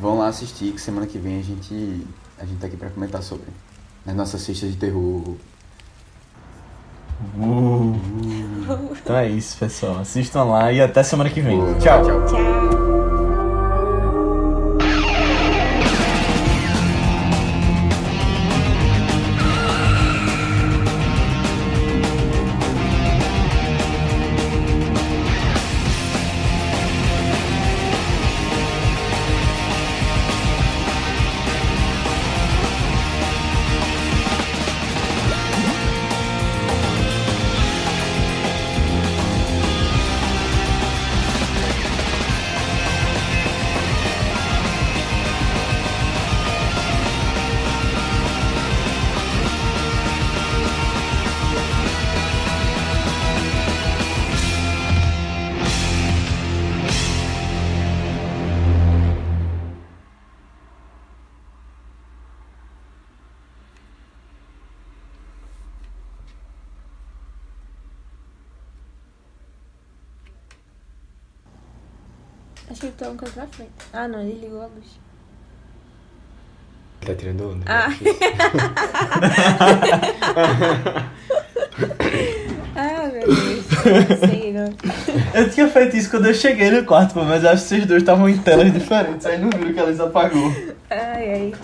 vão lá assistir, que semana que vem a gente, a gente tá aqui pra comentar sobre. Nas nossas cestas de terror. Uh. Então é isso, pessoal. Assistam lá e até semana que vem. Tchau. Tchau. Tchau. Ah, não, ele ligou a luz. Tá tirando onda. Ah. Ah, meu Deus. Sei, não. Eu tinha feito isso quando eu cheguei no quarto, mas acho que vocês dois estavam em telas diferentes, aí não viram que luz apagou. Ai, ai.